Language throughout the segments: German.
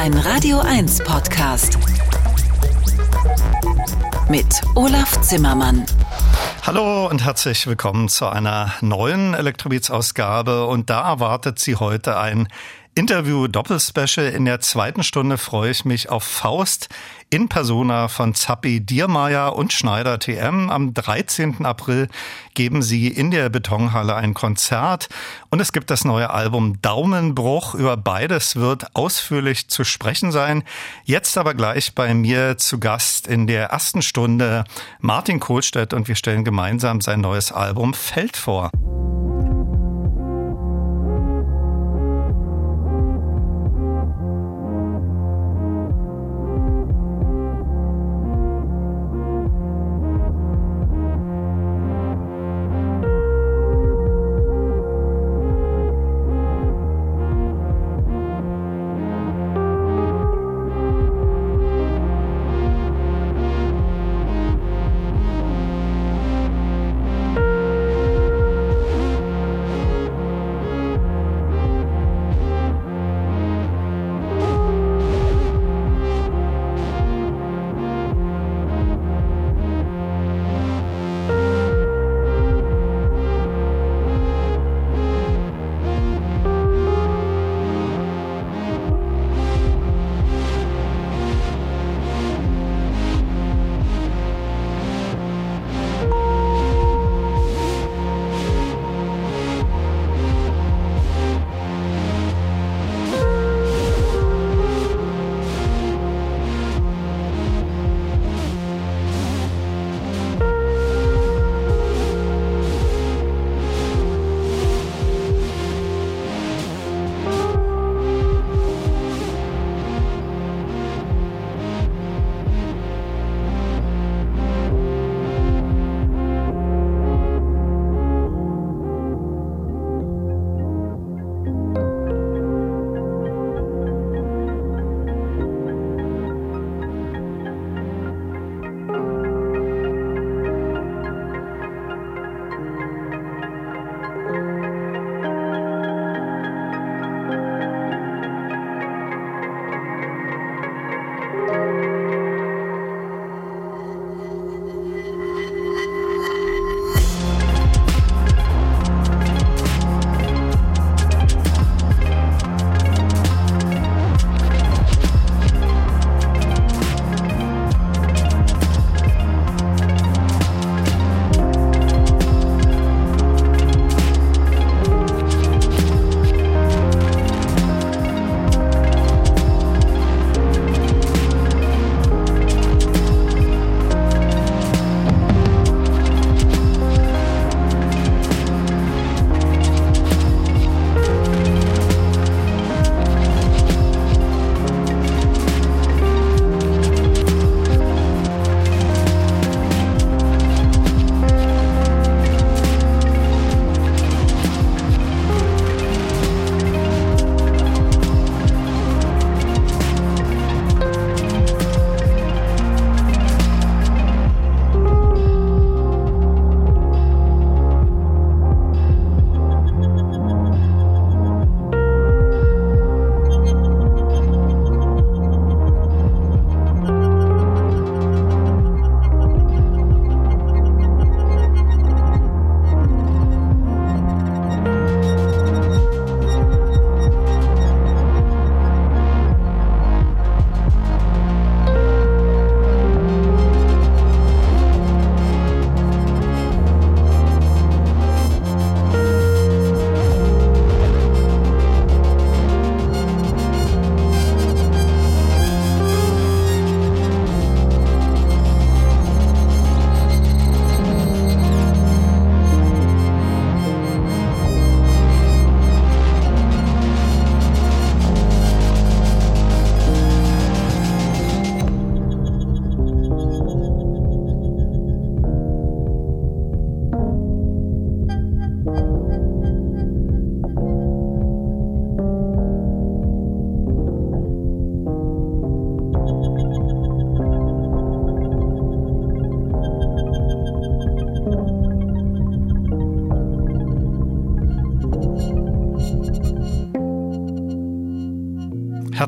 Ein Radio 1 Podcast. Mit Olaf Zimmermann. Hallo und herzlich willkommen zu einer neuen Elektrobeats-Ausgabe. Und da erwartet Sie heute ein Interview Doppelspecial. In der zweiten Stunde freue ich mich auf Faust in Persona von Zappi Diermeier und Schneider TM. Am 13. April geben sie in der Betonhalle ein Konzert und es gibt das neue Album Daumenbruch. Über beides wird ausführlich zu sprechen sein. Jetzt aber gleich bei mir zu Gast in der ersten Stunde Martin Kohlstedt und wir stellen gemeinsam sein neues Album Feld vor.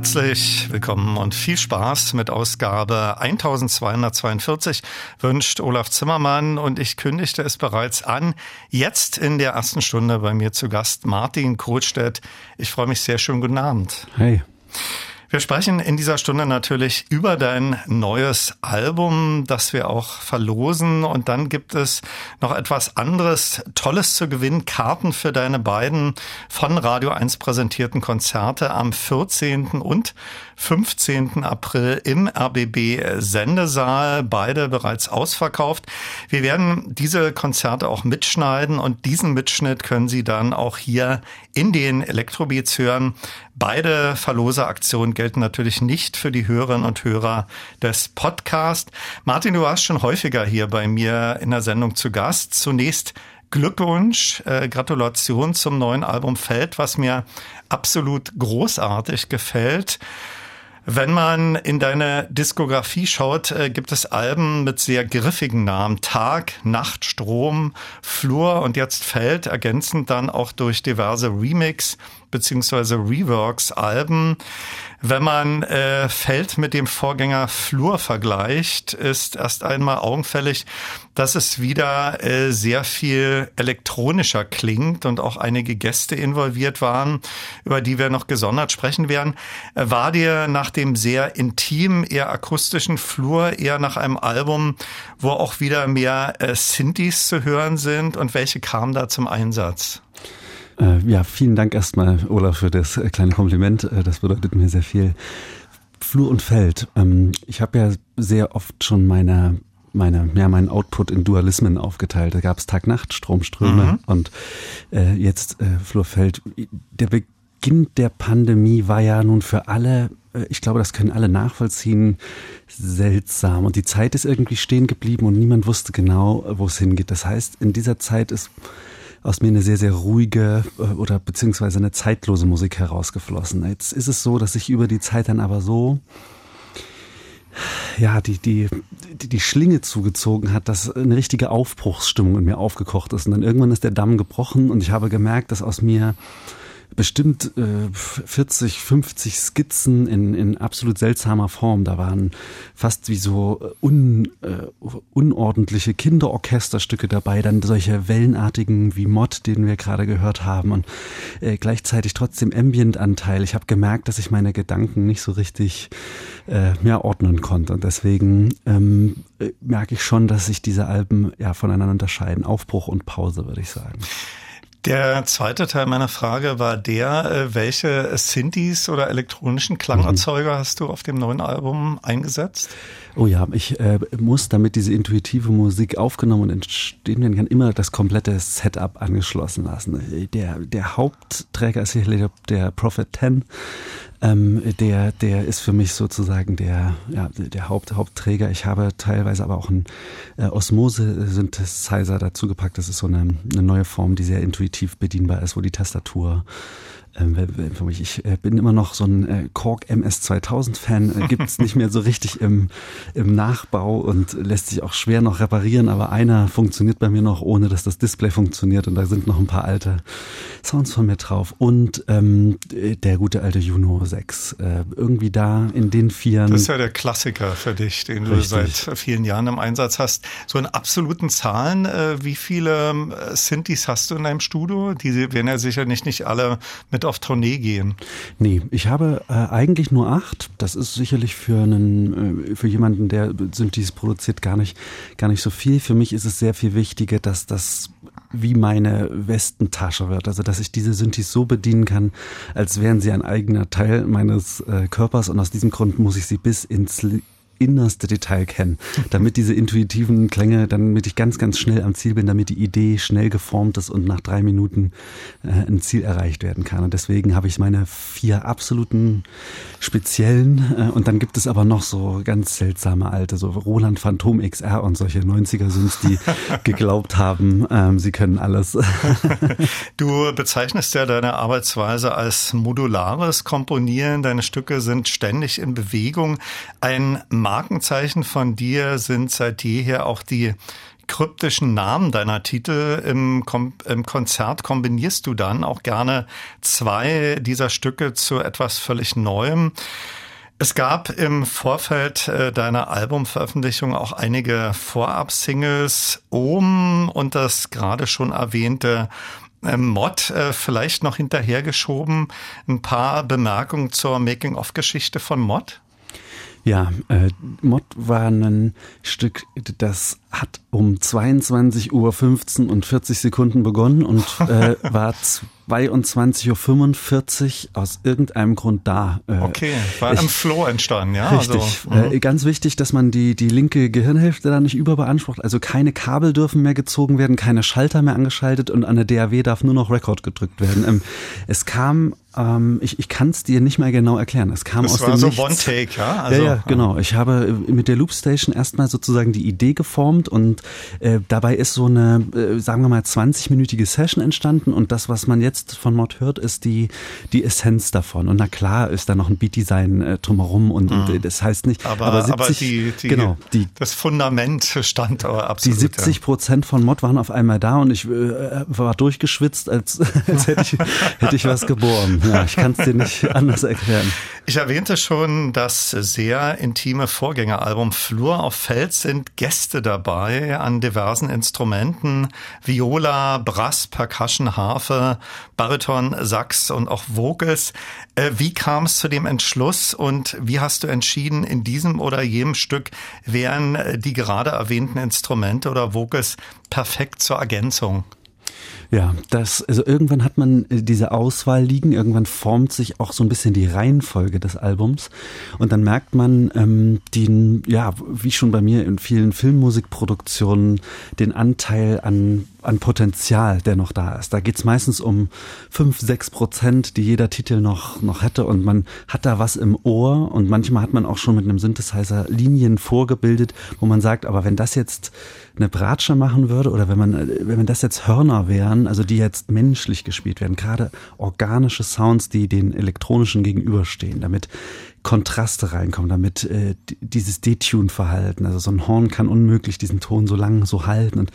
Herzlich willkommen und viel Spaß mit Ausgabe 1242 wünscht Olaf Zimmermann und ich kündigte es bereits an. Jetzt in der ersten Stunde bei mir zu Gast Martin Kohlstedt. Ich freue mich sehr. Schönen guten Abend. Hey. Wir sprechen in dieser Stunde natürlich über dein neues Album, das wir auch verlosen. Und dann gibt es noch etwas anderes Tolles zu gewinnen. Karten für deine beiden von Radio 1 präsentierten Konzerte am 14. und 15. April im RBB Sendesaal. Beide bereits ausverkauft. Wir werden diese Konzerte auch mitschneiden und diesen Mitschnitt können Sie dann auch hier in den Elektrobeats hören. Beide Verloseaktionen gelten natürlich nicht für die Hörerinnen und Hörer des Podcasts. Martin, du warst schon häufiger hier bei mir in der Sendung zu Gast. Zunächst Glückwunsch, äh, Gratulation zum neuen Album Feld, was mir absolut großartig gefällt. Wenn man in deine Diskografie schaut, äh, gibt es Alben mit sehr griffigen Namen. Tag, Nacht, Strom, Flur und jetzt Feld, ergänzend dann auch durch diverse Remix beziehungsweise Reworks-Alben. Wenn man äh, Feld mit dem Vorgänger Flur vergleicht, ist erst einmal augenfällig, dass es wieder äh, sehr viel elektronischer klingt und auch einige Gäste involviert waren, über die wir noch gesondert sprechen werden. Äh, war dir nach dem sehr intimen, eher akustischen Flur eher nach einem Album, wo auch wieder mehr äh, Synthes zu hören sind und welche kamen da zum Einsatz? Äh, ja, vielen Dank erstmal, Olaf, für das äh, kleine Kompliment. Das bedeutet mir sehr viel. Flur und Feld. Ähm, ich habe ja sehr oft schon meine meine, ja, meinen Output in Dualismen aufgeteilt. Da gab es Tag-Nacht, Stromströme mhm. und äh, jetzt äh, Flurfeld. Der Beginn der Pandemie war ja nun für alle, äh, ich glaube, das können alle nachvollziehen, seltsam. Und die Zeit ist irgendwie stehen geblieben und niemand wusste genau, wo es hingeht. Das heißt, in dieser Zeit ist aus mir eine sehr, sehr ruhige äh, oder beziehungsweise eine zeitlose Musik herausgeflossen. Jetzt ist es so, dass ich über die Zeit dann aber so ja, die, die, die, die Schlinge zugezogen hat, dass eine richtige Aufbruchsstimmung in mir aufgekocht ist. Und dann irgendwann ist der Damm gebrochen und ich habe gemerkt, dass aus mir bestimmt äh, 40, 50 Skizzen in, in absolut seltsamer Form. Da waren fast wie so äh, un, äh, unordentliche Kinderorchesterstücke dabei, dann solche wellenartigen wie Mod, den wir gerade gehört haben und äh, gleichzeitig trotzdem Ambient-Anteil. Ich habe gemerkt, dass ich meine Gedanken nicht so richtig äh, mehr ordnen konnte und deswegen ähm, äh, merke ich schon, dass sich diese Alben ja voneinander unterscheiden. Aufbruch und Pause, würde ich sagen. Der zweite Teil meiner Frage war der, äh, welche Synthes oder elektronischen Klangerzeuger mhm. hast du auf dem neuen Album eingesetzt? Oh ja, ich äh, muss, damit diese intuitive Musik aufgenommen und entstehen werden kann, immer das komplette Setup angeschlossen lassen. Der, der Hauptträger ist sicherlich der Prophet 10 ähm, der, der ist für mich sozusagen der, ja, der Haupt, Hauptträger. Ich habe teilweise aber auch einen äh, Osmose-Synthesizer dazugepackt. Das ist so eine, eine neue Form, die sehr intuitiv bedienbar ist, wo die Tastatur ich äh, bin immer noch so ein äh, Korg MS2000-Fan, äh, gibt es nicht mehr so richtig im, im Nachbau und lässt sich auch schwer noch reparieren, aber einer funktioniert bei mir noch, ohne dass das Display funktioniert und da sind noch ein paar alte Sounds von mir drauf und ähm, der gute alte Juno 6. Äh, irgendwie da in den vier. Das ist ja der Klassiker für dich, den richtig. du seit vielen Jahren im Einsatz hast. So in absoluten Zahlen, wie viele Synthes hast du in deinem Studio? Die werden ja sicher nicht, nicht alle mit mit auf Tournee gehen? Nee, ich habe äh, eigentlich nur acht. Das ist sicherlich für einen, äh, für jemanden, der Synthes produziert, gar nicht, gar nicht so viel. Für mich ist es sehr viel wichtiger, dass das wie meine Westentasche wird. Also, dass ich diese Synthes so bedienen kann, als wären sie ein eigener Teil meines äh, Körpers. Und aus diesem Grund muss ich sie bis ins innerste Detail kennen, damit diese intuitiven Klänge, damit ich ganz, ganz schnell am Ziel bin, damit die Idee schnell geformt ist und nach drei Minuten äh, ein Ziel erreicht werden kann. Und deswegen habe ich meine vier absoluten speziellen äh, und dann gibt es aber noch so ganz seltsame alte, so Roland Phantom XR und solche 90er Synths, die geglaubt haben, ähm, sie können alles. du bezeichnest ja deine Arbeitsweise als modulares Komponieren. Deine Stücke sind ständig in Bewegung. Ein Markenzeichen von dir sind seit jeher auch die kryptischen Namen deiner Titel. Im, Kom Im Konzert kombinierst du dann auch gerne zwei dieser Stücke zu etwas völlig Neuem. Es gab im Vorfeld äh, deiner Albumveröffentlichung auch einige Vorab-Singles, Ohm und das gerade schon erwähnte äh, Mod äh, vielleicht noch hinterhergeschoben. Ein paar Bemerkungen zur Making-of-Geschichte von Mod? Ja, äh, Mod war ein Stück, das hat um 22.15 Uhr und 40 Sekunden begonnen und äh, war 22.45 Uhr aus irgendeinem Grund da. Äh, okay, war ich, im Flow entstanden, ja? Richtig. Also, äh, ganz wichtig, dass man die, die linke Gehirnhälfte da nicht überbeansprucht. Also keine Kabel dürfen mehr gezogen werden, keine Schalter mehr angeschaltet und an der DAW darf nur noch Record gedrückt werden. Ähm, es kam ähm, ich ich kann es dir nicht mehr genau erklären. Es kam das aus war dem so Nichts. One Take, ja? Also, ja, ja, genau. Ich habe mit der Loopstation erstmal sozusagen die Idee geformt und äh, dabei ist so eine, äh, sagen wir mal, 20-minütige Session entstanden und das, was man jetzt von Mod hört, ist die, die Essenz davon. Und na klar ist da noch ein Beat-Design äh, drumherum und, mhm. und, das heißt nicht, aber, aber 70, aber die, die, genau, die, das Fundament stand aber absolut. Die 70 Prozent von Mod waren auf einmal da und ich äh, war durchgeschwitzt, als, als hätte ich, hätte ich was geboren. Ja, ich kann es dir nicht anders erklären. Ich erwähnte schon das sehr intime Vorgängeralbum Flur auf Fels sind Gäste dabei an diversen Instrumenten, Viola, Brass, Percussion, Harfe, Bariton, Sax und auch Vocals. Äh, wie kam es zu dem Entschluss und wie hast du entschieden, in diesem oder jenem Stück wären die gerade erwähnten Instrumente oder Vocals perfekt zur Ergänzung? Ja, das, also irgendwann hat man äh, diese Auswahl liegen, irgendwann formt sich auch so ein bisschen die Reihenfolge des Albums. Und dann merkt man ähm, den, ja, wie schon bei mir in vielen Filmmusikproduktionen, den Anteil an an Potenzial, der noch da ist. Da geht's meistens um fünf, sechs Prozent, die jeder Titel noch, noch hätte und man hat da was im Ohr und manchmal hat man auch schon mit einem Synthesizer Linien vorgebildet, wo man sagt, aber wenn das jetzt eine Bratsche machen würde oder wenn man, wenn man das jetzt Hörner wären, also die jetzt menschlich gespielt werden, gerade organische Sounds, die den elektronischen gegenüberstehen, damit Kontraste reinkommen, damit äh, dieses Detune-Verhalten, also so ein Horn kann unmöglich diesen Ton so lang so halten und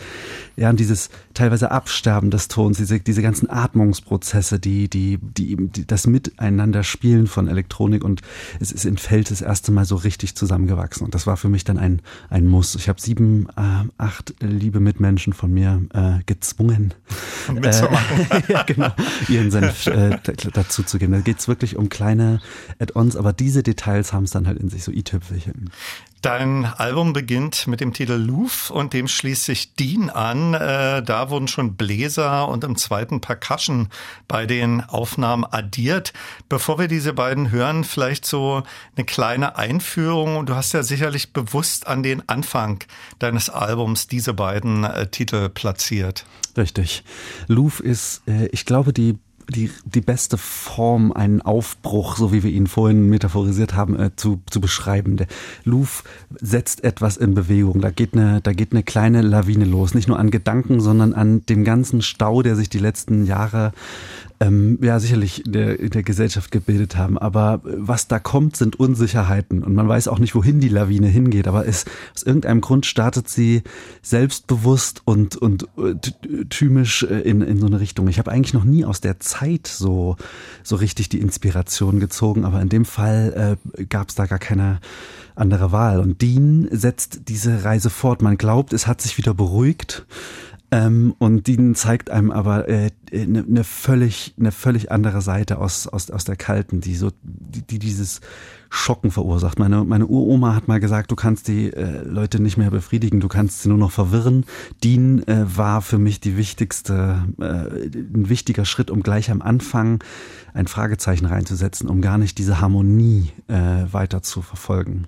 ja, und dieses teilweise Absterben des Tons, diese, diese ganzen Atmungsprozesse, die, die, die, die das Miteinander spielen von Elektronik und es ist in Feld das erste Mal so richtig zusammengewachsen und das war für mich dann ein, ein Muss. Ich habe sieben, äh, acht liebe Mitmenschen von mir äh, gezwungen, mitzumachen. Äh, ja, genau, ihren Senf äh, dazu zu geben. Da geht's wirklich um kleine Add-ons, aber diese diese Details haben es dann halt in sich, so i-Tüpfelchen. Dein Album beginnt mit dem Titel Louvre und dem schließt sich Dean an. Äh, da wurden schon Bläser und im zweiten Percussion bei den Aufnahmen addiert. Bevor wir diese beiden hören, vielleicht so eine kleine Einführung. Du hast ja sicherlich bewusst an den Anfang deines Albums diese beiden äh, Titel platziert. Richtig. Louvre ist, äh, ich glaube, die die, die beste Form, einen Aufbruch, so wie wir ihn vorhin metaphorisiert haben, äh, zu, zu beschreiben. Der Louvre setzt etwas in Bewegung. Da geht, eine, da geht eine kleine Lawine los. Nicht nur an Gedanken, sondern an dem ganzen Stau, der sich die letzten Jahre ähm, ja sicherlich in der, in der Gesellschaft gebildet haben. Aber was da kommt, sind Unsicherheiten und man weiß auch nicht, wohin die Lawine hingeht. Aber es, aus irgendeinem Grund startet sie selbstbewusst und, und äh, thymisch äh, in, in so eine Richtung. Ich habe eigentlich noch nie aus der Zeit so, so richtig die Inspiration gezogen, aber in dem Fall äh, gab es da gar keine andere Wahl. Und Dean setzt diese Reise fort. Man glaubt, es hat sich wieder beruhigt. Ähm, und die zeigt einem aber eine äh, ne, ne völlig, eine völlig andere Seite aus, aus, aus der kalten, die so, die, die dieses Schocken verursacht. Meine, meine Uroma hat mal gesagt, du kannst die äh, Leute nicht mehr befriedigen, du kannst sie nur noch verwirren. Dean äh, war für mich die wichtigste, äh, ein wichtiger Schritt, um gleich am Anfang ein Fragezeichen reinzusetzen, um gar nicht diese Harmonie äh, weiter zu verfolgen.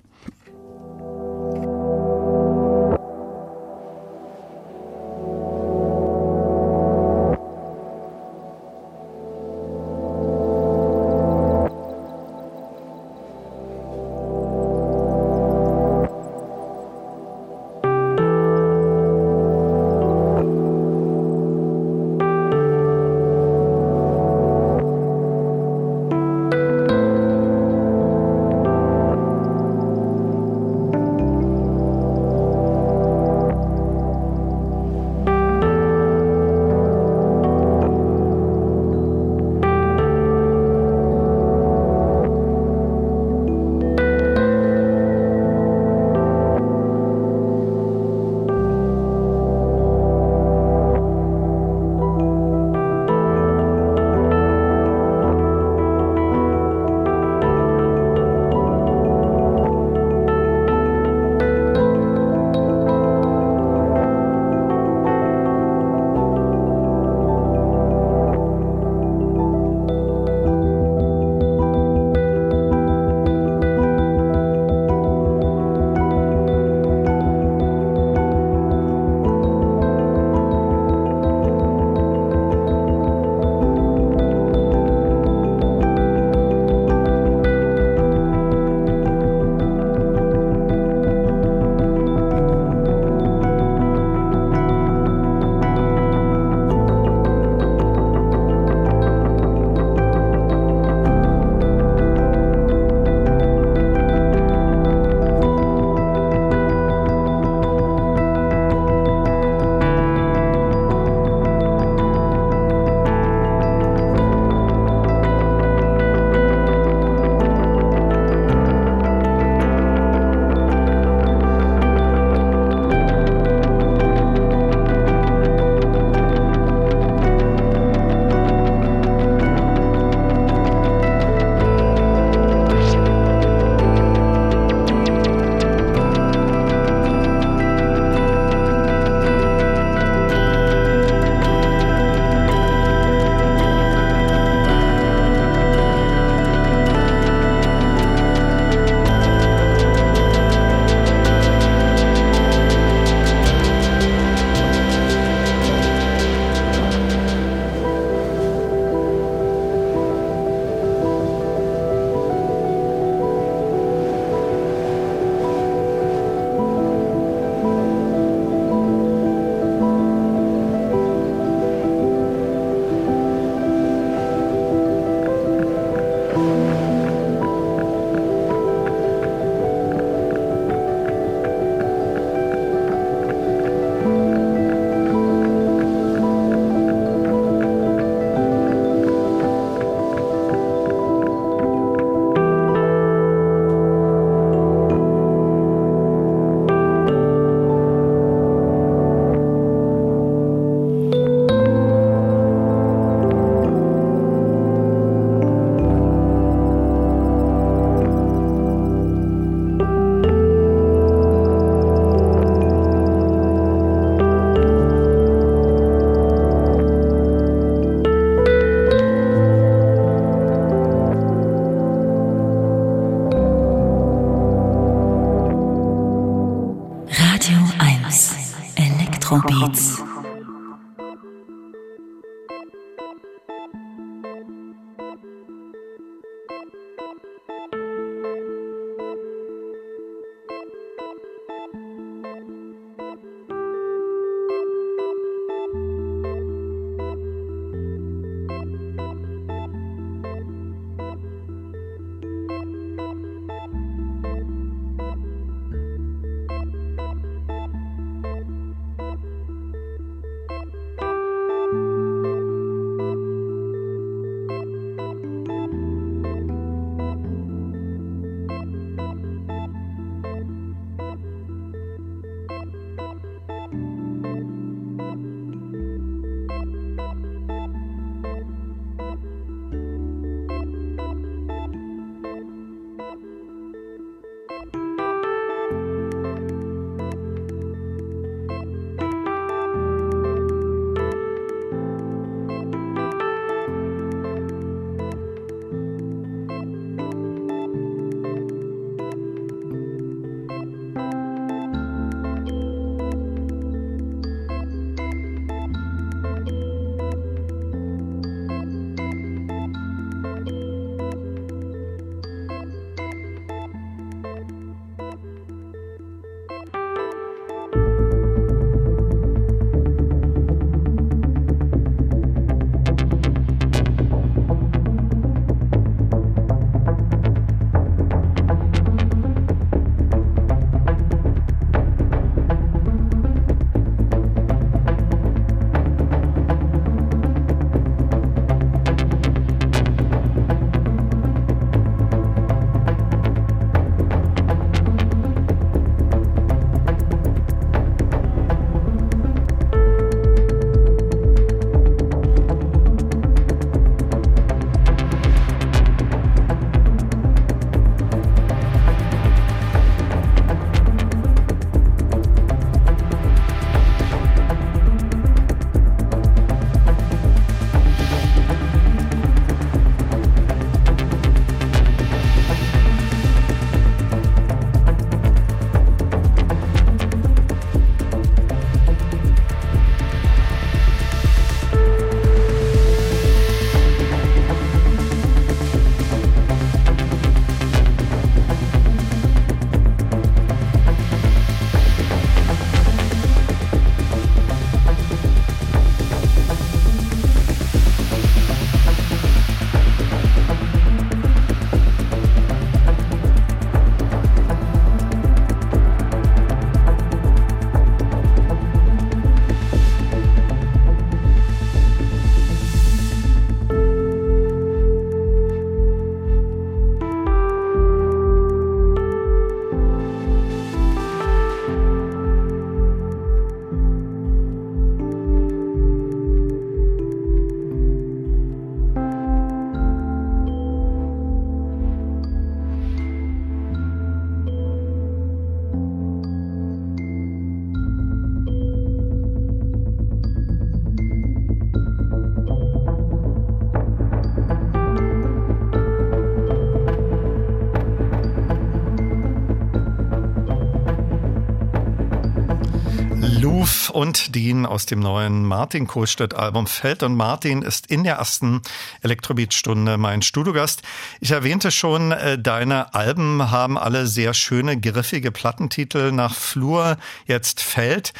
Und Dean aus dem neuen Martin Kohlstedt-Album Feld. Und Martin ist in der ersten Elektrobeat-Stunde mein Studiogast. Ich erwähnte schon, äh, deine Alben haben alle sehr schöne, griffige Plattentitel nach Flur, jetzt Feld.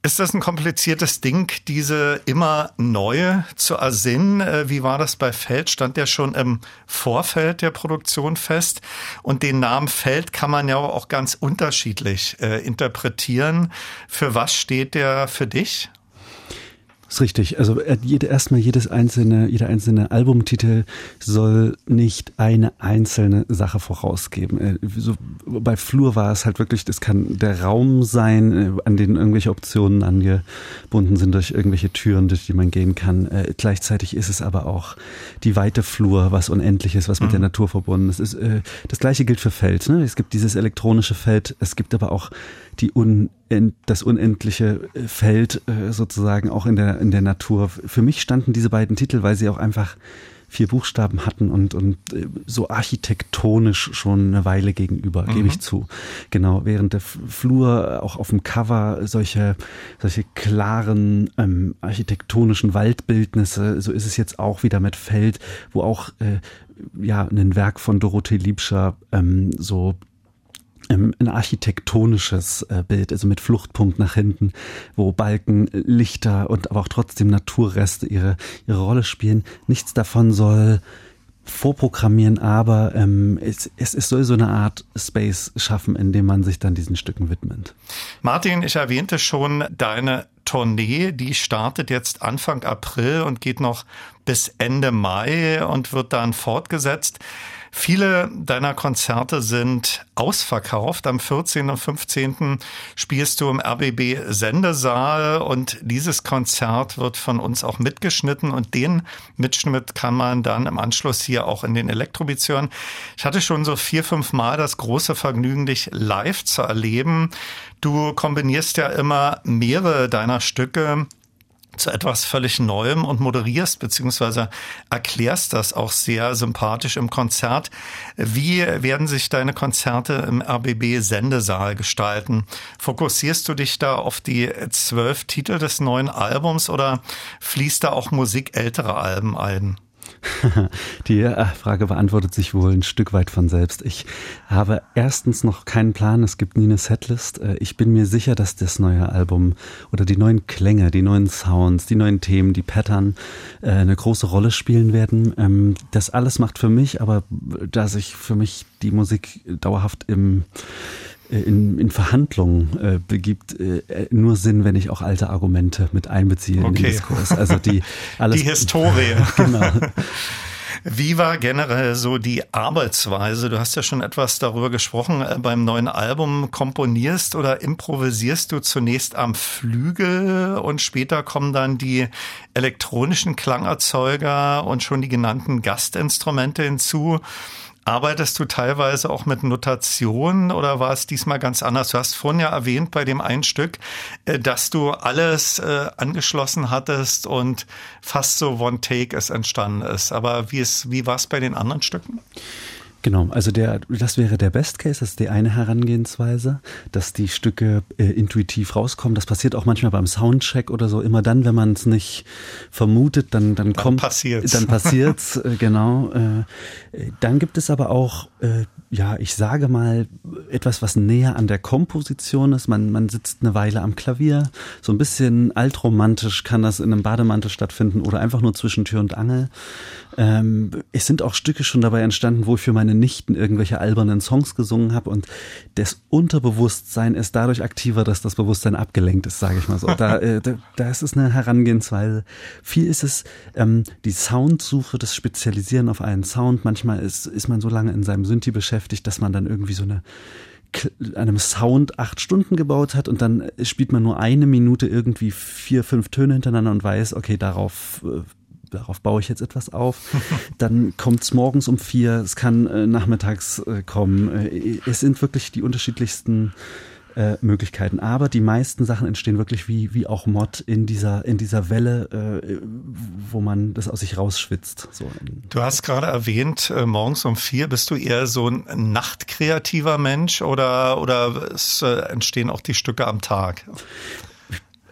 Ist das ein kompliziertes Ding, diese immer neue zu ersinnen? Äh, wie war das bei Feld? Stand der schon im Vorfeld der Produktion fest? Und den Namen Feld kann man ja auch ganz unterschiedlich äh, interpretieren. Für was steht der für dich? Das ist richtig. Also äh, jede, erstmal jedes einzelne, jeder einzelne Albumtitel soll nicht eine einzelne Sache vorausgeben. Äh, so, bei Flur war es halt wirklich, das kann der Raum sein, äh, an den irgendwelche Optionen angebunden sind durch irgendwelche Türen, durch die man gehen kann. Äh, gleichzeitig ist es aber auch die weite Flur, was unendlich ist, was mit mhm. der Natur verbunden ist. ist äh, das gleiche gilt für Feld. Ne? Es gibt dieses elektronische Feld, es gibt aber auch die un, das unendliche äh, Feld äh, sozusagen auch in der, in der Natur. Für mich standen diese beiden Titel, weil sie auch einfach vier Buchstaben hatten und, und äh, so architektonisch schon eine Weile gegenüber, mhm. gebe ich zu. Genau, während der Flur auch auf dem Cover solche, solche klaren ähm, architektonischen Waldbildnisse, so ist es jetzt auch wieder mit Feld, wo auch äh, ja ein Werk von Dorothee Liebscher ähm, so ein architektonisches äh, Bild, also mit Fluchtpunkt nach hinten, wo Balken, Lichter und aber auch trotzdem Naturreste ihre, ihre Rolle spielen. Nichts davon soll vorprogrammieren, aber ähm, es, es, es soll so eine Art Space schaffen, in dem man sich dann diesen Stücken widmet. Martin, ich erwähnte schon deine Tournee, die startet jetzt Anfang April und geht noch bis Ende Mai und wird dann fortgesetzt. Viele deiner Konzerte sind ausverkauft. Am 14. und 15. spielst du im RBB Sendesaal und dieses Konzert wird von uns auch mitgeschnitten und den Mitschnitt kann man dann im Anschluss hier auch in den Elektrobeats hören. Ich hatte schon so vier, fünf Mal das große Vergnügen, dich live zu erleben. Du kombinierst ja immer mehrere deiner Stücke zu etwas völlig Neuem und moderierst beziehungsweise erklärst das auch sehr sympathisch im Konzert. Wie werden sich deine Konzerte im RBB Sendesaal gestalten? Fokussierst du dich da auf die zwölf Titel des neuen Albums oder fließt da auch Musik älterer Alben ein? Die äh, Frage beantwortet sich wohl ein Stück weit von selbst. Ich habe erstens noch keinen Plan, es gibt nie eine Setlist. Äh, ich bin mir sicher, dass das neue Album oder die neuen Klänge, die neuen Sounds, die neuen Themen, die Pattern äh, eine große Rolle spielen werden. Ähm, das alles macht für mich, aber da sich für mich die Musik dauerhaft im in, in Verhandlungen äh, begibt, äh, nur Sinn, wenn ich auch alte Argumente mit einbeziehe okay. in den Diskurs. Also die alles. Die Historie. genau. Wie war generell so die Arbeitsweise? Du hast ja schon etwas darüber gesprochen. Äh, beim neuen Album komponierst oder improvisierst du zunächst am Flügel und später kommen dann die elektronischen Klangerzeuger und schon die genannten Gastinstrumente hinzu. Arbeitest du teilweise auch mit Notationen oder war es diesmal ganz anders? Du hast vorhin ja erwähnt bei dem einen Stück, äh, dass du alles äh, angeschlossen hattest und fast so One Take es entstanden ist. Aber wie, ist, wie war es bei den anderen Stücken? Genau, also der, das wäre der Best Case, das ist die eine Herangehensweise, dass die Stücke äh, intuitiv rauskommen. Das passiert auch manchmal beim Soundcheck oder so. Immer dann, wenn man es nicht vermutet, dann, dann, dann kommt, passiert's. dann passiert's, äh, genau. Äh, dann gibt es aber auch, äh, ja, ich sage mal, etwas, was näher an der Komposition ist. Man, man sitzt eine Weile am Klavier. So ein bisschen altromantisch kann das in einem Bademantel stattfinden oder einfach nur zwischen Tür und Angel. Ähm, es sind auch Stücke schon dabei entstanden, wo ich für meine Nichten irgendwelche albernen Songs gesungen habe und das Unterbewusstsein ist dadurch aktiver, dass das Bewusstsein abgelenkt ist, sage ich mal so. Da, äh, da, da ist es eine Herangehensweise. Viel ist es ähm, die Soundsuche, das Spezialisieren auf einen Sound. Manchmal ist, ist man so lange in seinem Synthi beschäftigt, dass man dann irgendwie so eine einem Sound acht Stunden gebaut hat und dann spielt man nur eine Minute irgendwie vier, fünf Töne hintereinander und weiß, okay, darauf äh, darauf baue ich jetzt etwas auf. Dann kommt es morgens um vier, es kann äh, nachmittags äh, kommen. Äh, es sind wirklich die unterschiedlichsten äh, Möglichkeiten. Aber die meisten Sachen entstehen wirklich wie, wie auch Mod in dieser, in dieser Welle, äh, wo man das aus sich rausschwitzt. So. Du hast gerade erwähnt, äh, morgens um vier bist du eher so ein nachtkreativer Mensch oder, oder es äh, entstehen auch die Stücke am Tag?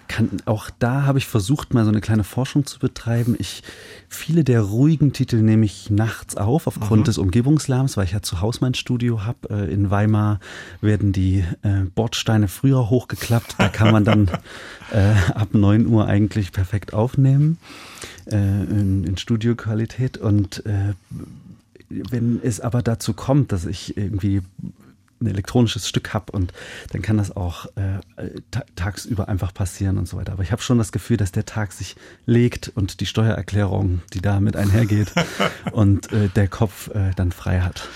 Kann, auch da habe ich versucht, mal so eine kleine Forschung zu betreiben. Ich, viele der ruhigen Titel nehme ich nachts auf, aufgrund mhm. des Umgebungslärms, weil ich ja zu Hause mein Studio habe. Äh, in Weimar werden die äh, Bordsteine früher hochgeklappt. Da kann man dann äh, ab neun Uhr eigentlich perfekt aufnehmen äh, in, in Studioqualität. Und äh, wenn es aber dazu kommt, dass ich irgendwie ein elektronisches Stück habe und dann kann das auch äh, tagsüber einfach passieren und so weiter. Aber ich habe schon das Gefühl, dass der Tag sich legt und die Steuererklärung, die damit einhergeht und äh, der Kopf äh, dann frei hat.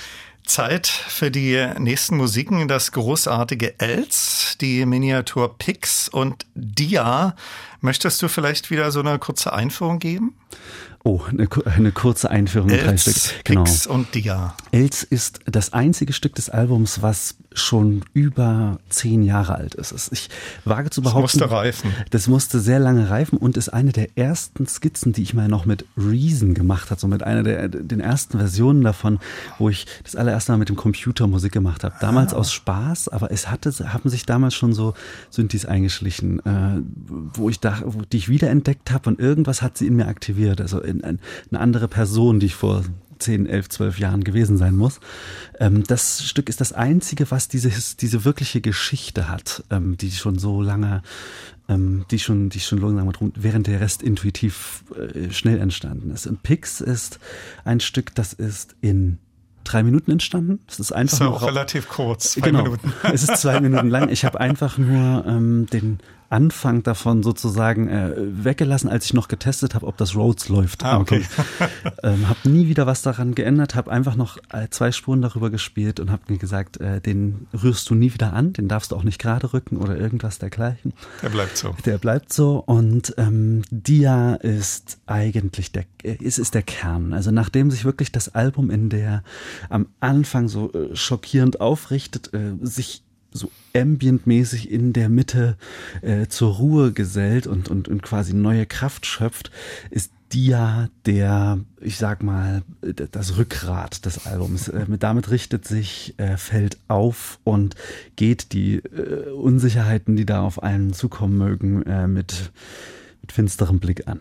Zeit für die nächsten Musiken, das großartige Els, die Miniatur Pix und Dia. Möchtest du vielleicht wieder so eine kurze Einführung geben? Oh, eine, eine kurze Einführung. Els, drei Stück. Genau. Pix und Dia. Els ist das einzige Stück des Albums, was schon über zehn Jahre alt ist. Ich wage zu behaupten. Das musste reifen. Das musste sehr lange reifen und ist eine der ersten Skizzen, die ich mal noch mit Reason gemacht habe. So mit einer der den ersten Versionen davon, wo ich das allererste Mal mit dem Computer Musik gemacht habe. Damals ah. aus Spaß, aber es hatte, haben sich damals schon so Synthes eingeschlichen, äh, wo ich da, wo, die ich wiederentdeckt habe und irgendwas hat sie in mir aktiviert. Also in, in, eine andere Person, die ich vor 10, 11, 12 Jahren gewesen sein muss. Ähm, das Stück ist das einzige, was diese, diese wirkliche Geschichte hat, ähm, die schon so lange, ähm, die schon, die schon langsam während der Rest intuitiv äh, schnell entstanden ist. Und Pix ist ein Stück, das ist in drei Minuten entstanden. Es ist einfach das ist auch relativ kurz, zwei genau, Minuten. es ist zwei Minuten lang. Ich habe einfach nur ähm, den Anfang davon sozusagen äh, weggelassen, als ich noch getestet habe, ob das Rhodes läuft. Ah, okay. ähm, habe nie wieder was daran geändert, habe einfach noch äh, zwei Spuren darüber gespielt und habe mir gesagt, äh, den rührst du nie wieder an, den darfst du auch nicht gerade rücken oder irgendwas dergleichen. Der bleibt so. Der bleibt so und ähm, Dia ist eigentlich der, äh, ist, ist der Kern. Also nachdem sich wirklich das Album in der am Anfang so äh, schockierend aufrichtet, äh, sich so ambientmäßig in der Mitte äh, zur Ruhe gesellt und, und, und quasi neue Kraft schöpft, ist Dia der, ich sag mal, das Rückgrat des Albums. Äh, damit richtet sich, äh, fällt auf und geht die äh, Unsicherheiten, die da auf einen zukommen mögen, äh, mit, mit finsterem Blick an.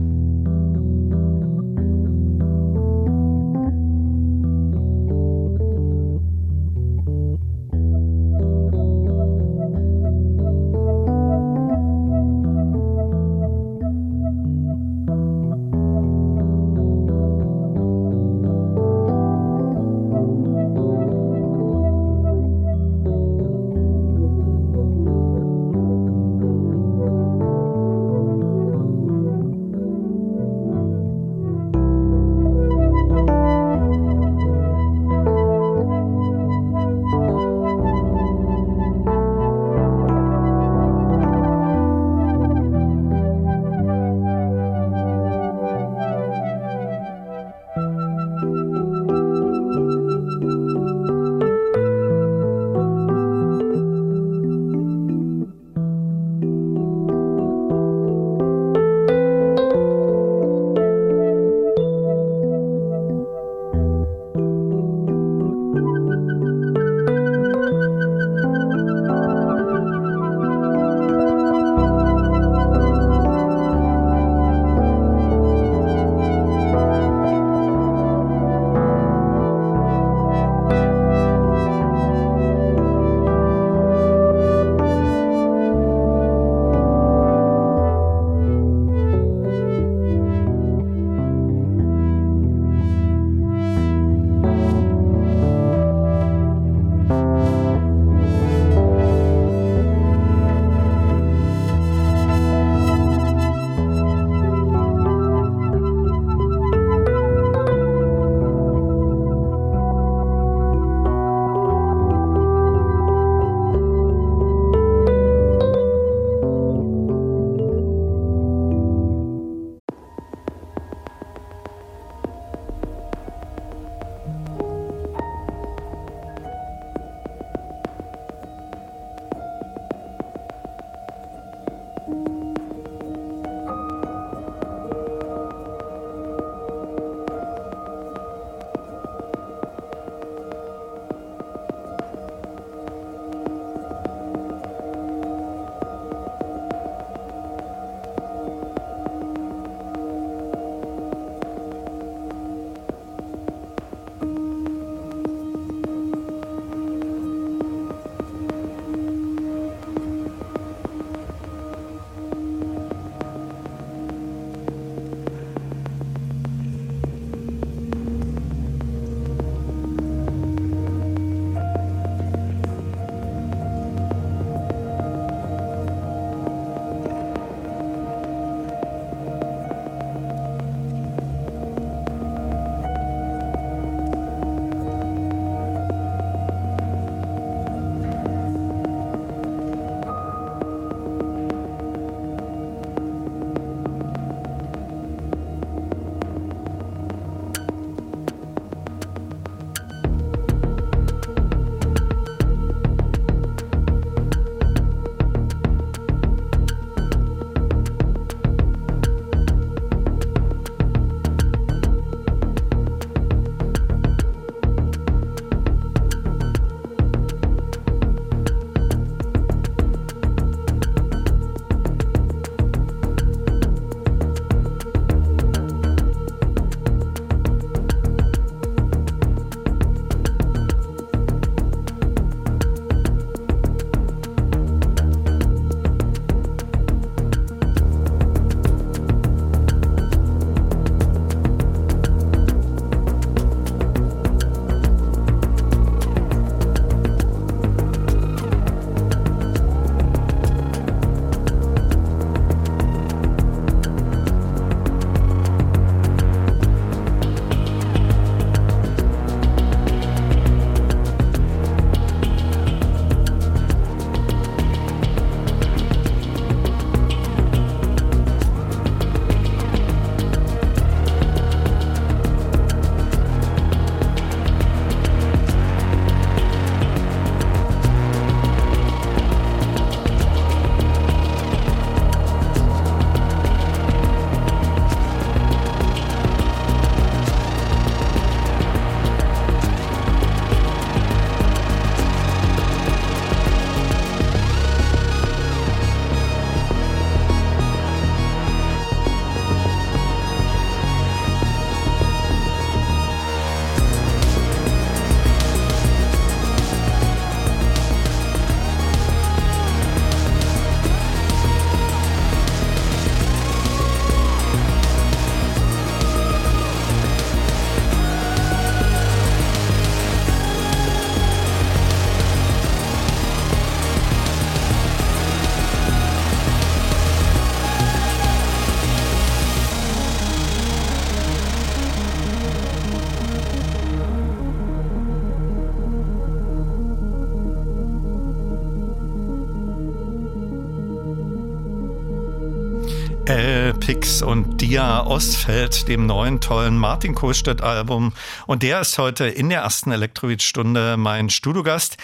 Ostfeld, dem neuen tollen Martin Kohlstedt-Album. Und der ist heute in der ersten Elektrobeat-Stunde mein Studiogast.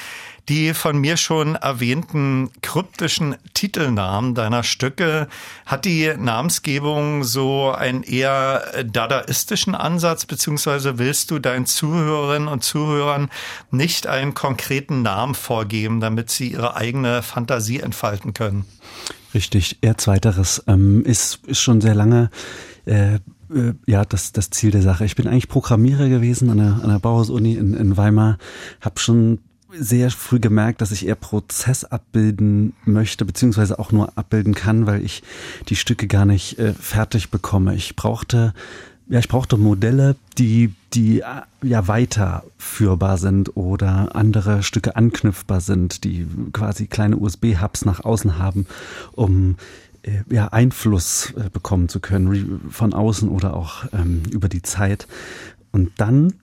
Die von mir schon erwähnten kryptischen Titelnamen deiner Stücke, hat die Namensgebung so einen eher dadaistischen Ansatz, beziehungsweise willst du deinen Zuhörerinnen und Zuhörern nicht einen konkreten Namen vorgeben, damit sie ihre eigene Fantasie entfalten können? Richtig, eher zweiteres ähm, ist, ist schon sehr lange äh, äh, ja das, das Ziel der Sache. Ich bin eigentlich Programmierer gewesen an der, an der Bauhaus-Uni in, in Weimar, habe schon sehr früh gemerkt, dass ich eher Prozess abbilden möchte, beziehungsweise auch nur abbilden kann, weil ich die Stücke gar nicht äh, fertig bekomme. Ich brauchte ja, ich brauchte Modelle, die, die äh, ja weiterführbar sind oder andere Stücke anknüpfbar sind, die quasi kleine USB-Hubs nach außen haben, um ja, Einfluss äh, bekommen zu können, von außen oder auch ähm, über die Zeit. Und dann äh,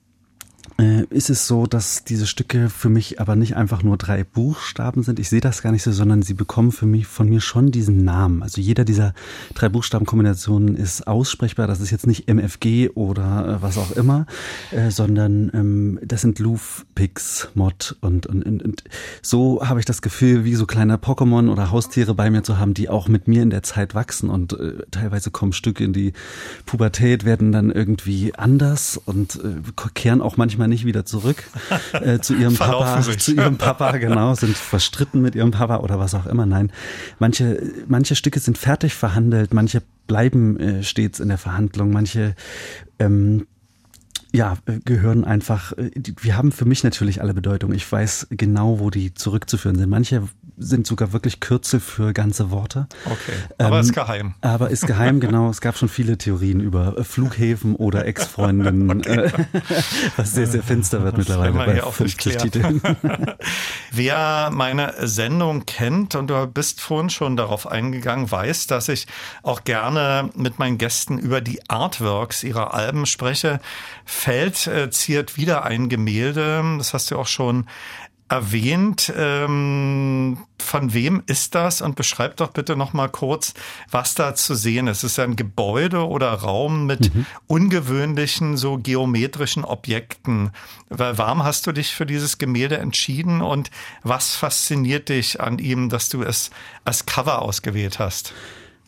ist es so, dass diese Stücke für mich aber nicht einfach nur drei Buchstaben sind. Ich sehe das gar nicht so, sondern sie bekommen für mich von mir schon diesen Namen. Also jeder dieser drei Buchstabenkombinationen ist aussprechbar. Das ist jetzt nicht MFG oder äh, was auch immer, äh, sondern ähm, das sind Loof, Pix, Mod und, und, und, und so habe ich das Gefühl, wie so kleine Pokémon oder Haustiere bei mir zu haben, die auch mit mir in der Zeit wachsen und äh, teilweise kommen Stücke in die Pubertät, werden dann irgendwie anders und äh, kehren auch manchmal manchmal nicht wieder zurück äh, zu ihrem Papa, zu ihrem Papa, genau, sind verstritten mit ihrem Papa oder was auch immer. Nein, manche, manche Stücke sind fertig verhandelt, manche bleiben äh, stets in der Verhandlung, manche ähm, ja, äh, gehören einfach, äh, wir haben für mich natürlich alle Bedeutung. Ich weiß genau, wo die zurückzuführen sind. Manche sind sogar wirklich Kürzel für ganze Worte. Okay, aber ähm, ist geheim. Aber ist geheim, genau. Es gab schon viele Theorien über äh, Flughäfen oder Ex-Freundinnen, okay. was sehr, sehr finster wird das mittlerweile bei 50 Titeln. Wer meine Sendung kennt, und du bist vorhin schon darauf eingegangen, weiß, dass ich auch gerne mit meinen Gästen über die Artworks ihrer Alben spreche. Feld äh, ziert wieder ein Gemälde, das hast du auch schon erwähnt. Ähm, von wem ist das? Und beschreib doch bitte noch mal kurz, was da zu sehen ist. Ist es ein Gebäude oder Raum mit mhm. ungewöhnlichen, so geometrischen Objekten? Warum hast du dich für dieses Gemälde entschieden und was fasziniert dich an ihm, dass du es als Cover ausgewählt hast?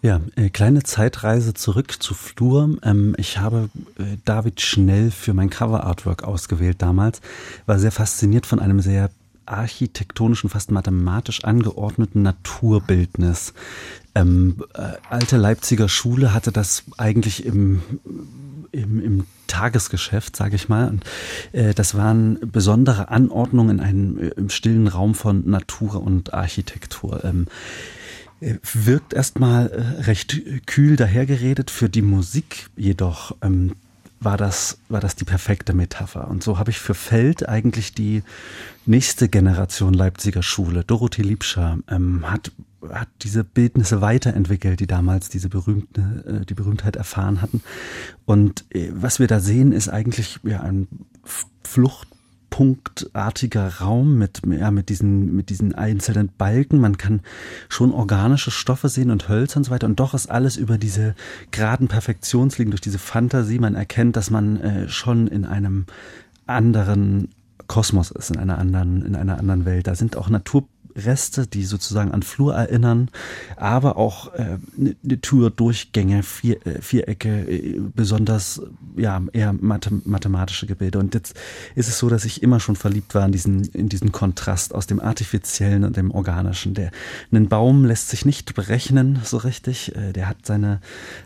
Ja, äh, kleine Zeitreise zurück zu Flur. Ähm, ich habe äh, David Schnell für mein Cover-Artwork ausgewählt damals. War sehr fasziniert von einem sehr architektonischen, fast mathematisch angeordneten Naturbildnis. Ähm, äh, alte Leipziger Schule hatte das eigentlich im, im, im Tagesgeschäft, sage ich mal. Und, äh, das waren besondere Anordnungen in einem äh, im stillen Raum von Natur und Architektur. Ähm, äh, wirkt erstmal äh, recht kühl dahergeredet, für die Musik jedoch ähm, war das, war das die perfekte Metapher. Und so habe ich für Feld eigentlich die nächste Generation Leipziger Schule, Dorothee Liebscher, ähm, hat, hat diese Bildnisse weiterentwickelt, die damals diese berühmte, äh, die Berühmtheit erfahren hatten. Und äh, was wir da sehen, ist eigentlich ja ein Flucht punktartiger Raum mit, ja, mit diesen, mit diesen einzelnen Balken. Man kann schon organische Stoffe sehen und Hölzer und so weiter. Und doch ist alles über diese geraden Perfektionslinien, durch diese Fantasie. Man erkennt, dass man äh, schon in einem anderen Kosmos ist, in einer anderen, in einer anderen Welt. Da sind auch Natur Reste, die sozusagen an Flur erinnern, aber auch äh, eine ne Tür, Durchgänge, Vier, äh, Vierecke, äh, besonders ja eher mathe mathematische Gebilde. Und jetzt ist es so, dass ich immer schon verliebt war in diesen in diesen Kontrast aus dem artifiziellen und dem organischen. Der ein Baum lässt sich nicht berechnen so richtig. Äh, der hat seine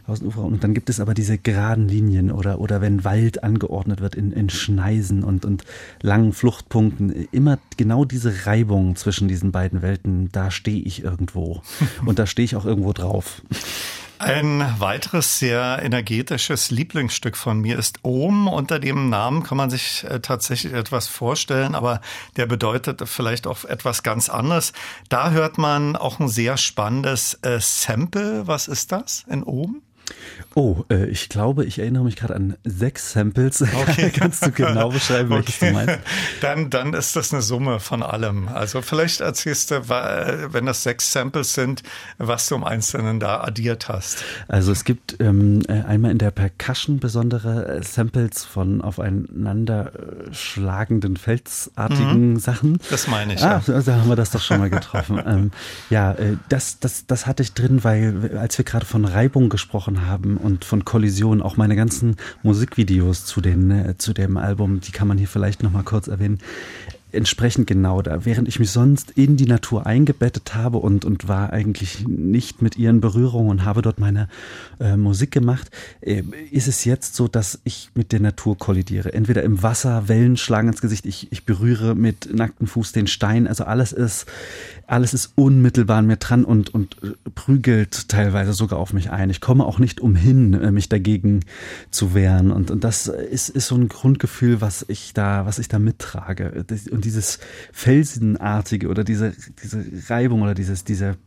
Außenufer und dann gibt es aber diese geraden Linien oder oder wenn Wald angeordnet wird in in Schneisen und und langen Fluchtpunkten immer genau diese Reibung zwischen diesen beiden beiden Welten, da stehe ich irgendwo. Und da stehe ich auch irgendwo drauf. Ein weiteres sehr energetisches Lieblingsstück von mir ist Ohm. Unter dem Namen kann man sich äh, tatsächlich etwas vorstellen, aber der bedeutet vielleicht auch etwas ganz anderes. Da hört man auch ein sehr spannendes äh, Sample. Was ist das in Ohm? Oh, äh, ich glaube, ich erinnere mich gerade an sechs Samples. Okay. Kannst du genau beschreiben, welches okay. du meinst? Dann, dann ist das eine Summe von allem. Also vielleicht erzählst du, wenn das sechs Samples sind, was du im Einzelnen da addiert hast. Also es gibt ähm, äh, einmal in der Percussion besondere äh, Samples von aufeinander schlagenden felsartigen mhm. Sachen. Das meine ich. Ah, ja. also haben wir das doch schon mal getroffen. ähm, ja, das, das, das hatte ich drin, weil als wir gerade von Reibung gesprochen haben und von Kollision. Auch meine ganzen Musikvideos zu, den, äh, zu dem Album, die kann man hier vielleicht nochmal kurz erwähnen entsprechend genau da. Während ich mich sonst in die Natur eingebettet habe und, und war eigentlich nicht mit ihren Berührungen und habe dort meine äh, Musik gemacht, äh, ist es jetzt so, dass ich mit der Natur kollidiere. Entweder im Wasser, Wellen schlagen ins Gesicht, ich, ich berühre mit nacktem Fuß den Stein. Also alles ist, alles ist unmittelbar an mir dran und, und prügelt teilweise sogar auf mich ein. Ich komme auch nicht umhin, äh, mich dagegen zu wehren. Und, und das ist, ist so ein Grundgefühl, was ich da, was ich da mittrage. Und und dieses Felsenartige oder diese, diese Reibung oder dieses, diese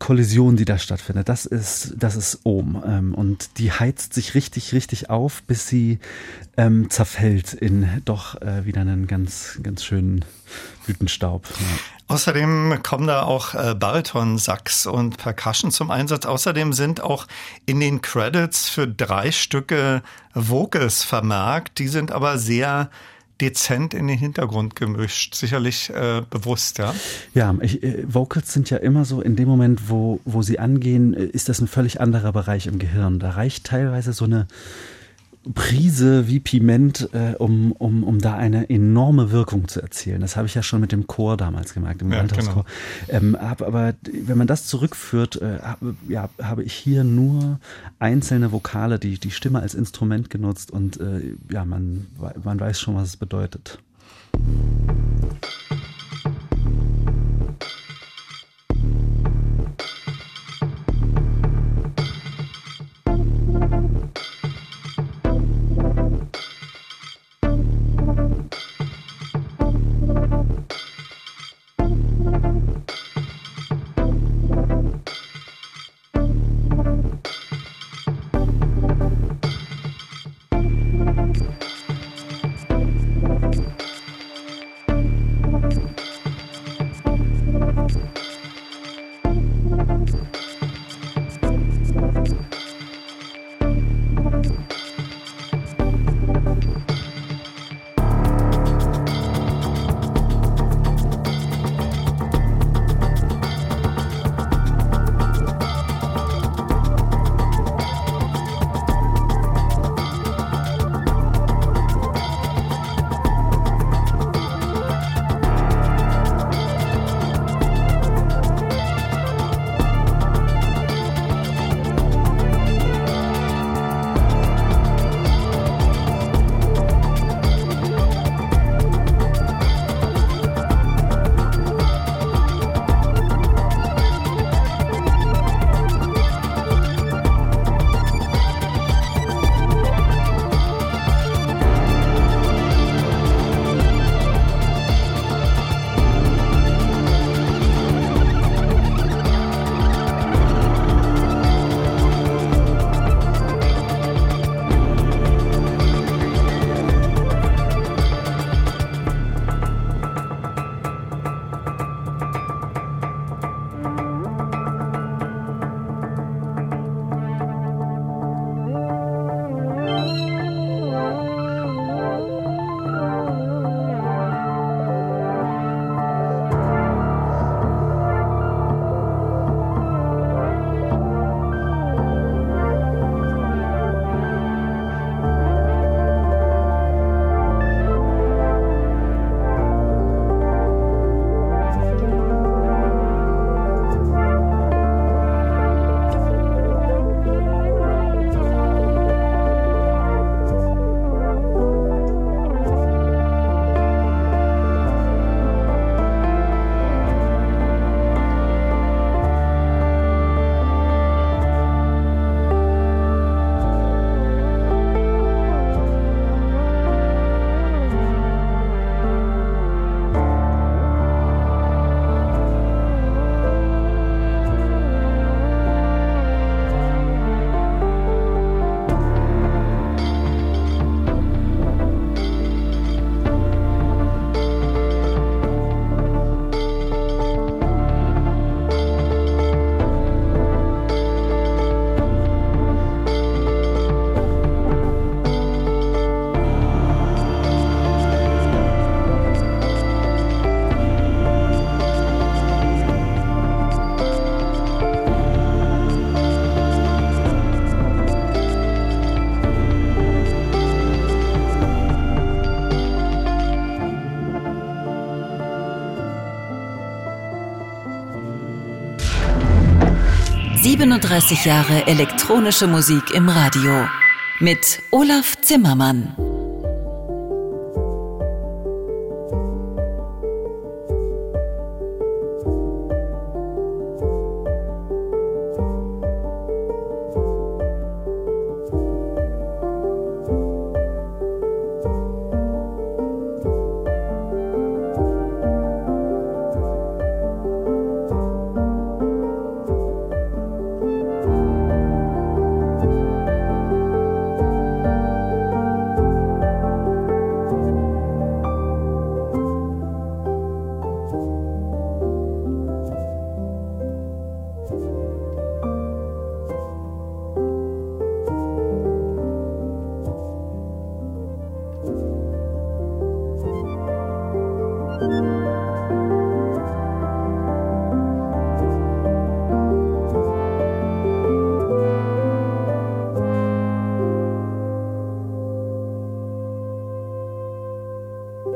Kollision, die da stattfindet, das ist, das ist Ohm. Ähm, und die heizt sich richtig, richtig auf, bis sie ähm, zerfällt in doch äh, wieder einen ganz, ganz schönen Blütenstaub. Ja. Außerdem kommen da auch äh, Bariton, Sax und Percussion zum Einsatz. Außerdem sind auch in den Credits für drei Stücke Vocals vermerkt. Die sind aber sehr dezent in den Hintergrund gemischt, sicherlich äh, bewusst, ja. Ja, ich, äh, Vocals sind ja immer so, in dem Moment, wo, wo sie angehen, äh, ist das ein völlig anderer Bereich im Gehirn. Da reicht teilweise so eine Prise wie Piment, äh, um, um, um da eine enorme Wirkung zu erzielen. Das habe ich ja schon mit dem Chor damals gemerkt, im ja, Genau. Ähm, hab, aber wenn man das zurückführt, äh, hab, ja, habe ich hier nur einzelne Vokale, die, die Stimme als Instrument genutzt und äh, ja, man, man weiß schon, was es bedeutet. 37 Jahre elektronische Musik im Radio mit Olaf Zimmermann.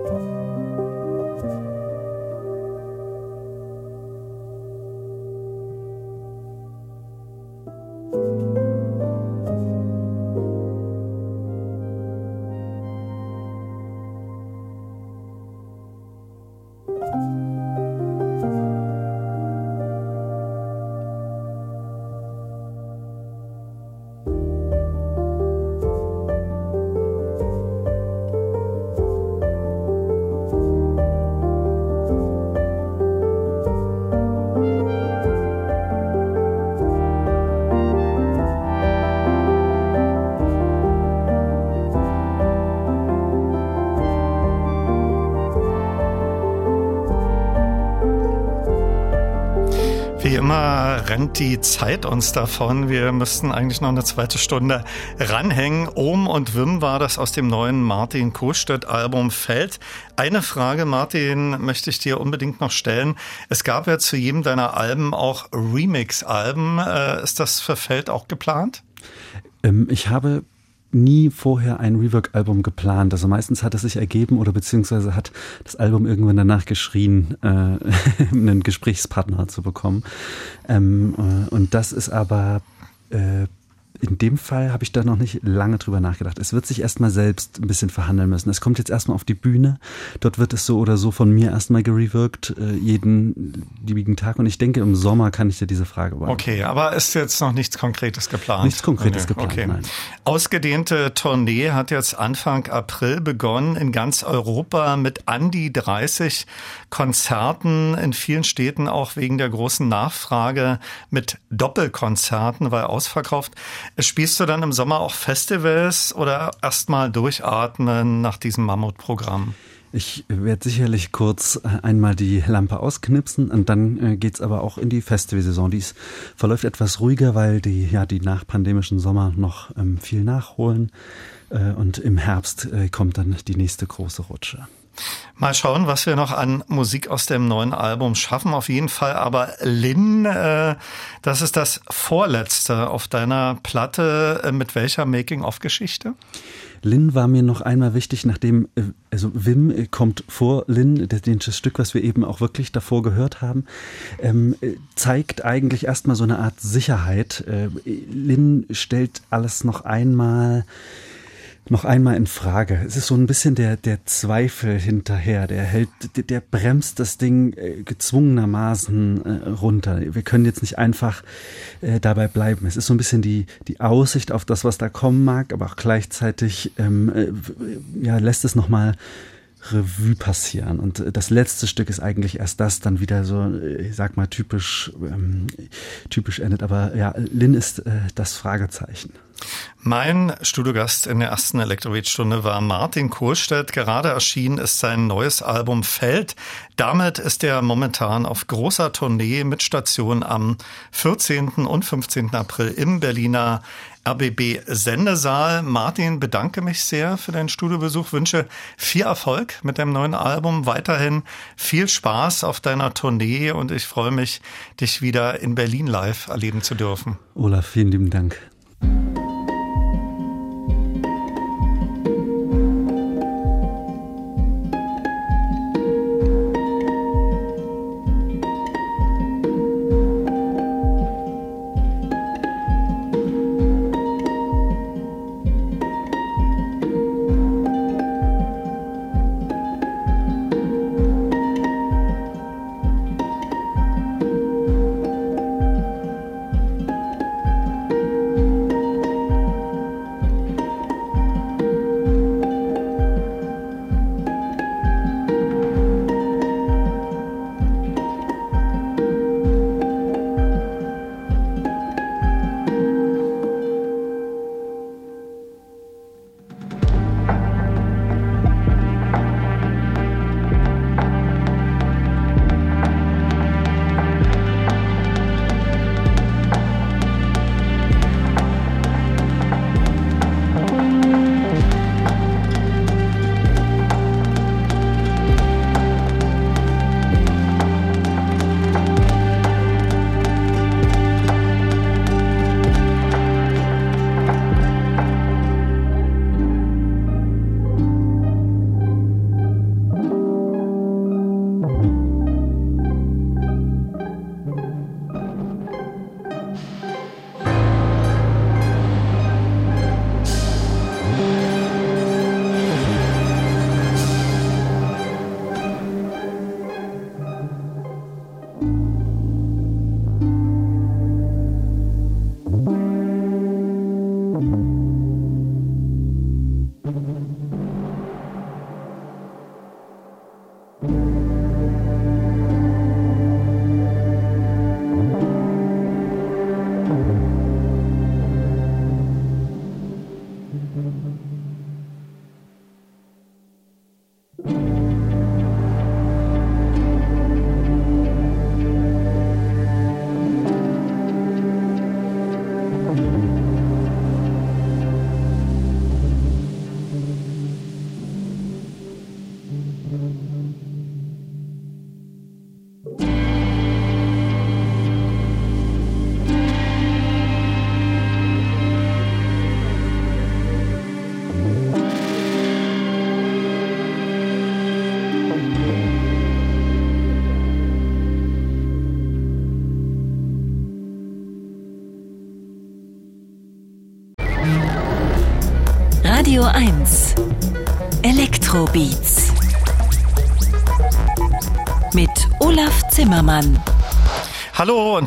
Wie rennt die Zeit uns davon. Wir müssten eigentlich noch eine zweite Stunde ranhängen. Ohm und Wim war das aus dem neuen Martin Kohlstedt-Album Feld. Eine Frage, Martin, möchte ich dir unbedingt noch stellen. Es gab ja zu jedem deiner Alben auch Remix-Alben. Äh, ist das für Feld auch geplant? Ähm, ich habe nie vorher ein Rework-Album geplant. Also meistens hat es sich ergeben oder beziehungsweise hat das Album irgendwann danach geschrien, äh, einen Gesprächspartner zu bekommen. Ähm, äh, und das ist aber äh, in dem Fall habe ich da noch nicht lange drüber nachgedacht. Es wird sich erstmal selbst ein bisschen verhandeln müssen. Es kommt jetzt erstmal auf die Bühne. Dort wird es so oder so von mir erstmal gerewirkt, äh, jeden liebigen Tag. Und ich denke, im Sommer kann ich dir diese Frage beantworten. Okay, aber ist jetzt noch nichts Konkretes geplant? Nichts Konkretes okay. geplant, okay. nein. Ausgedehnte Tournee hat jetzt Anfang April begonnen in ganz Europa mit an die 30 Konzerten in vielen Städten, auch wegen der großen Nachfrage mit Doppelkonzerten, weil ausverkauft. Spielst du dann im Sommer auch Festivals oder erstmal durchatmen nach diesem Mammutprogramm? Ich werde sicherlich kurz einmal die Lampe ausknipsen und dann äh, geht's aber auch in die Festivalsaison. Die verläuft etwas ruhiger, weil die ja die nachpandemischen Sommer noch ähm, viel nachholen äh, und im Herbst äh, kommt dann die nächste große Rutsche. Mal schauen, was wir noch an Musik aus dem neuen Album schaffen. Auf jeden Fall aber Lin, äh, das ist das vorletzte auf deiner Platte. Äh, mit welcher Making-of-Geschichte? Lin war mir noch einmal wichtig, nachdem, äh, also Wim äh, kommt vor Lin, das Stück, was wir eben auch wirklich davor gehört haben, ähm, zeigt eigentlich erstmal so eine Art Sicherheit. Lin stellt alles noch einmal noch einmal in Frage. Es ist so ein bisschen der, der Zweifel hinterher. Der hält, der, der bremst das Ding äh, gezwungenermaßen äh, runter. Wir können jetzt nicht einfach äh, dabei bleiben. Es ist so ein bisschen die, die Aussicht auf das, was da kommen mag, aber auch gleichzeitig ähm, äh, ja, lässt es nochmal Revue passieren. Und das letzte Stück ist eigentlich erst das dann wieder so, ich sag mal, typisch, ähm, typisch endet. Aber ja, Lin ist das Fragezeichen. Mein Studiogast in der ersten Elektrobeat-Stunde war Martin Kohlstedt. Gerade erschienen ist sein neues Album Feld. Damit ist er momentan auf großer Tournee mit Station am 14. und 15. April im Berliner RBB Sendesaal. Martin, bedanke mich sehr für deinen Studiobesuch, wünsche viel Erfolg mit dem neuen Album, weiterhin viel Spaß auf deiner Tournee und ich freue mich, dich wieder in Berlin live erleben zu dürfen. Olaf, vielen lieben Dank.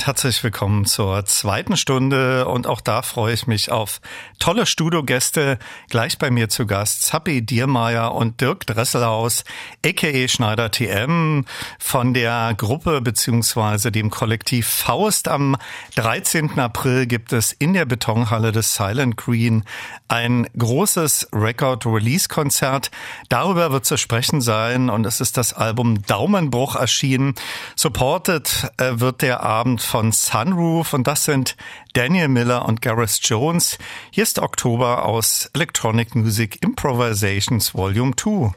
Herzlich willkommen zur zweiten Stunde und auch da freue ich mich auf tolle Studiogäste. Gleich bei mir zu Gast Zappi Diermeier und Dirk Dresselhaus, a.k.a. Schneider TM von der Gruppe beziehungsweise dem Kollektiv Faust. Am 13. April gibt es in der Betonhalle des Silent Green ein großes Record-Release-Konzert. Darüber wird zu sprechen sein und es ist das Album Daumenbruch erschienen. Supported äh, wird der Abend von Sunroof und das sind Daniel Miller und Gareth Jones. Hier ist Oktober aus Electronic Music Improvisations Volume 2.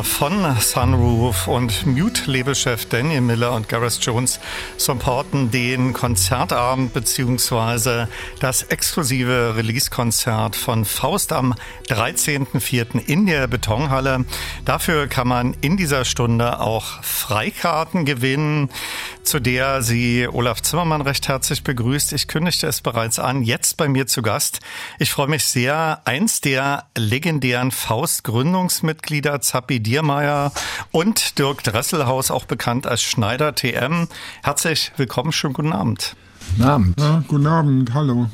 Oktober von Sunroof und Mute-Labelchef Daniel Miller und Gareth Jones supporten den Konzertabend bzw. das exklusive Release-Konzert von Faust am 13.04. in der Betonhalle. Dafür kann man in dieser Stunde auch Freikarten gewinnen zu der sie Olaf Zimmermann recht herzlich begrüßt. Ich kündigte es bereits an, jetzt bei mir zu Gast. Ich freue mich sehr, eins der legendären Faust-Gründungsmitglieder, Zappi Diermeier und Dirk Dresselhaus, auch bekannt als Schneider TM. Herzlich willkommen, schönen guten Abend. Guten Abend. Ja, guten Abend, hallo.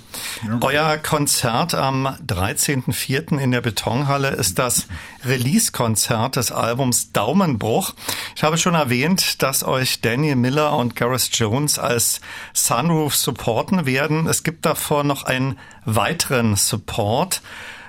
Ja. Euer Konzert am 13.04. in der Betonhalle ist das Release-Konzert des Albums Daumenbruch. Ich habe schon erwähnt, dass euch Daniel Miller und Gareth Jones als Sunroof supporten werden. Es gibt davor noch einen weiteren Support.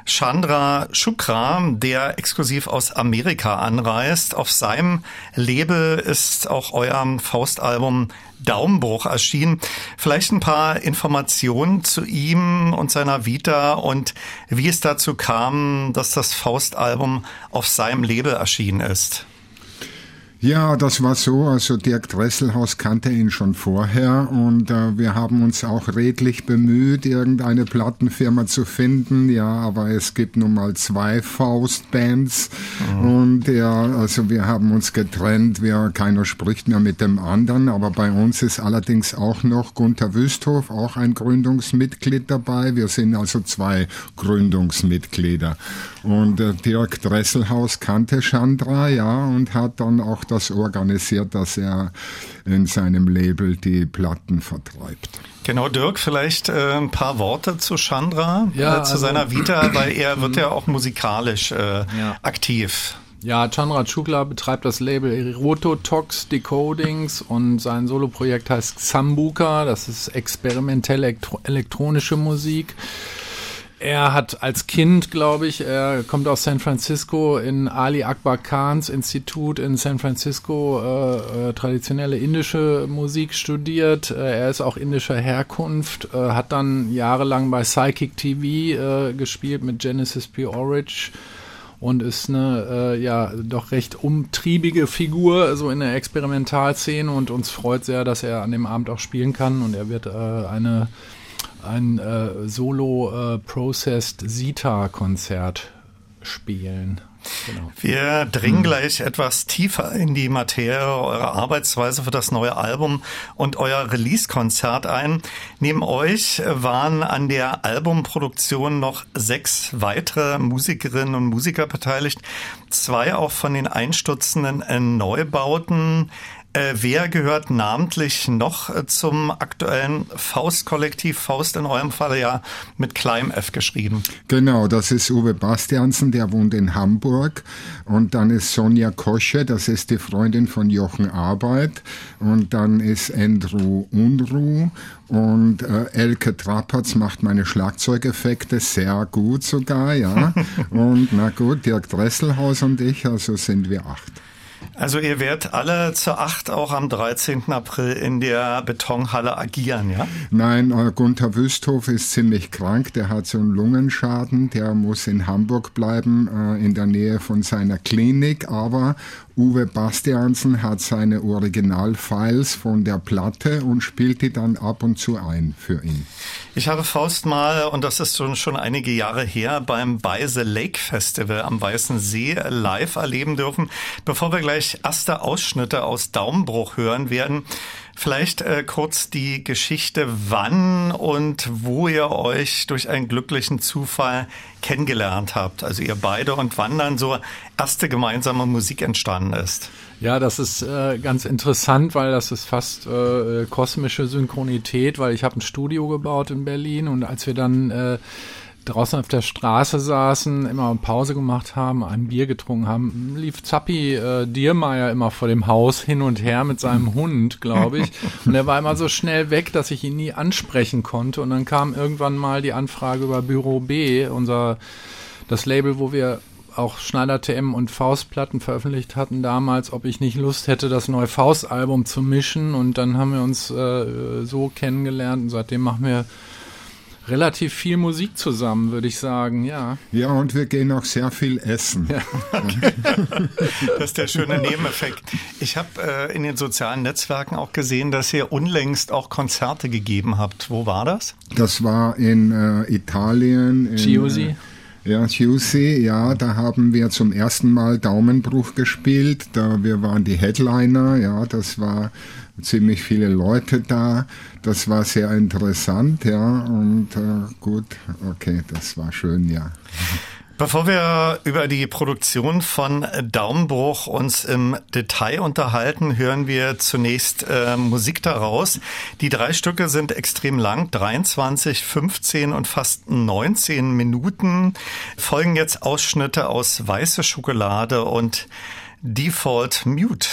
Chandra Shukra, der exklusiv aus Amerika anreist. Auf seinem Label ist auch euer Faustalbum Daumenbruch erschienen. Vielleicht ein paar Informationen zu ihm und seiner Vita und wie es dazu kam, dass das Faustalbum auf seinem Label erschienen ist. Ja, das war so. Also Dirk Dresselhaus kannte ihn schon vorher und äh, wir haben uns auch redlich bemüht, irgendeine Plattenfirma zu finden. Ja, aber es gibt nun mal zwei Faustbands mhm. und ja, also wir haben uns getrennt. Wir, keiner spricht mehr mit dem anderen. Aber bei uns ist allerdings auch noch Gunther Wüsthof, auch ein Gründungsmitglied dabei. Wir sind also zwei Gründungsmitglieder. Und äh, Dirk Dresselhaus kannte Chandra, ja, und hat dann auch das organisiert, dass er in seinem Label die Platten vertreibt. Genau, Dirk, vielleicht äh, ein paar Worte zu Chandra, ja, äh, zu also, seiner Vita, weil er wird ja auch musikalisch äh, ja. aktiv. Ja, Chandra Chukla betreibt das Label Rototox Decodings und sein Soloprojekt heißt Xambuka. Das ist experimentelle elektronische Musik. Er hat als Kind, glaube ich, er kommt aus San Francisco in Ali Akbar Khans Institut in San Francisco äh, äh, traditionelle indische Musik studiert. Äh, er ist auch indischer Herkunft, äh, hat dann jahrelang bei Psychic TV äh, gespielt mit Genesis P. Orridge und ist eine äh, ja doch recht umtriebige Figur so in der Experimentalszene und uns freut sehr, dass er an dem Abend auch spielen kann und er wird eine ein äh, Solo-Processed äh, Sita-Konzert spielen. Genau. Wir dringen gleich etwas tiefer in die Materie eurer Arbeitsweise für das neue Album und euer Release-Konzert ein. Neben euch waren an der Albumproduktion noch sechs weitere Musikerinnen und Musiker beteiligt. Zwei auch von den einstürzenden Neubauten. Äh, wer gehört namentlich noch äh, zum aktuellen Faust-Kollektiv? Faust in eurem Fall ja mit kleinem F geschrieben. Genau, das ist Uwe Bastiansen, der wohnt in Hamburg. Und dann ist Sonja Kosche, das ist die Freundin von Jochen Arbeit. Und dann ist Andrew Unruh. Und äh, Elke Trappertz macht meine Schlagzeugeffekte sehr gut sogar, ja. und na gut, Dirk Dresselhaus und ich, also sind wir acht. Also ihr werdet alle zur Acht auch am 13. April in der Betonhalle agieren, ja? Nein, äh, Gunther Wüsthof ist ziemlich krank. Der hat so einen Lungenschaden. Der muss in Hamburg bleiben, äh, in der Nähe von seiner Klinik. Aber Uwe Bastiansen hat seine Originalfiles von der Platte und spielt die dann ab und zu ein für ihn. Ich habe Faust mal, und das ist schon, schon einige Jahre her, beim Beise Lake Festival am Weißen See live erleben dürfen. Bevor wir gleich erste Ausschnitte aus Daumenbruch hören werden, Vielleicht äh, kurz die Geschichte, wann und wo ihr euch durch einen glücklichen Zufall kennengelernt habt. Also ihr beide und wann dann so erste gemeinsame Musik entstanden ist. Ja, das ist äh, ganz interessant, weil das ist fast äh, kosmische Synchronität, weil ich habe ein Studio gebaut in Berlin und als wir dann äh, draußen auf der Straße saßen, immer Pause gemacht haben, ein Bier getrunken haben, lief Zappi äh, Diermeier immer vor dem Haus hin und her mit seinem Hund, glaube ich. Und er war immer so schnell weg, dass ich ihn nie ansprechen konnte. Und dann kam irgendwann mal die Anfrage über Büro B, unser das Label, wo wir auch Schneider TM und Faustplatten veröffentlicht hatten damals, ob ich nicht Lust hätte, das neue Faust-Album zu mischen. Und dann haben wir uns äh, so kennengelernt und seitdem machen wir relativ viel Musik zusammen, würde ich sagen, ja. Ja, und wir gehen auch sehr viel essen. Ja. Okay. das ist der schöne Nebeneffekt. Ich habe äh, in den sozialen Netzwerken auch gesehen, dass ihr unlängst auch Konzerte gegeben habt. Wo war das? Das war in äh, Italien. Chiusi. Äh, ja, Juicy, ja, da haben wir zum ersten Mal Daumenbruch gespielt. Da wir waren die Headliner, ja, das war ziemlich viele Leute da. Das war sehr interessant, ja, und äh, gut, okay, das war schön, ja. Bevor wir über die Produktion von Daumenbruch uns im Detail unterhalten, hören wir zunächst äh, Musik daraus. Die drei Stücke sind extrem lang, 23, 15 und fast 19 Minuten. Folgen jetzt Ausschnitte aus Weiße Schokolade und Default Mute.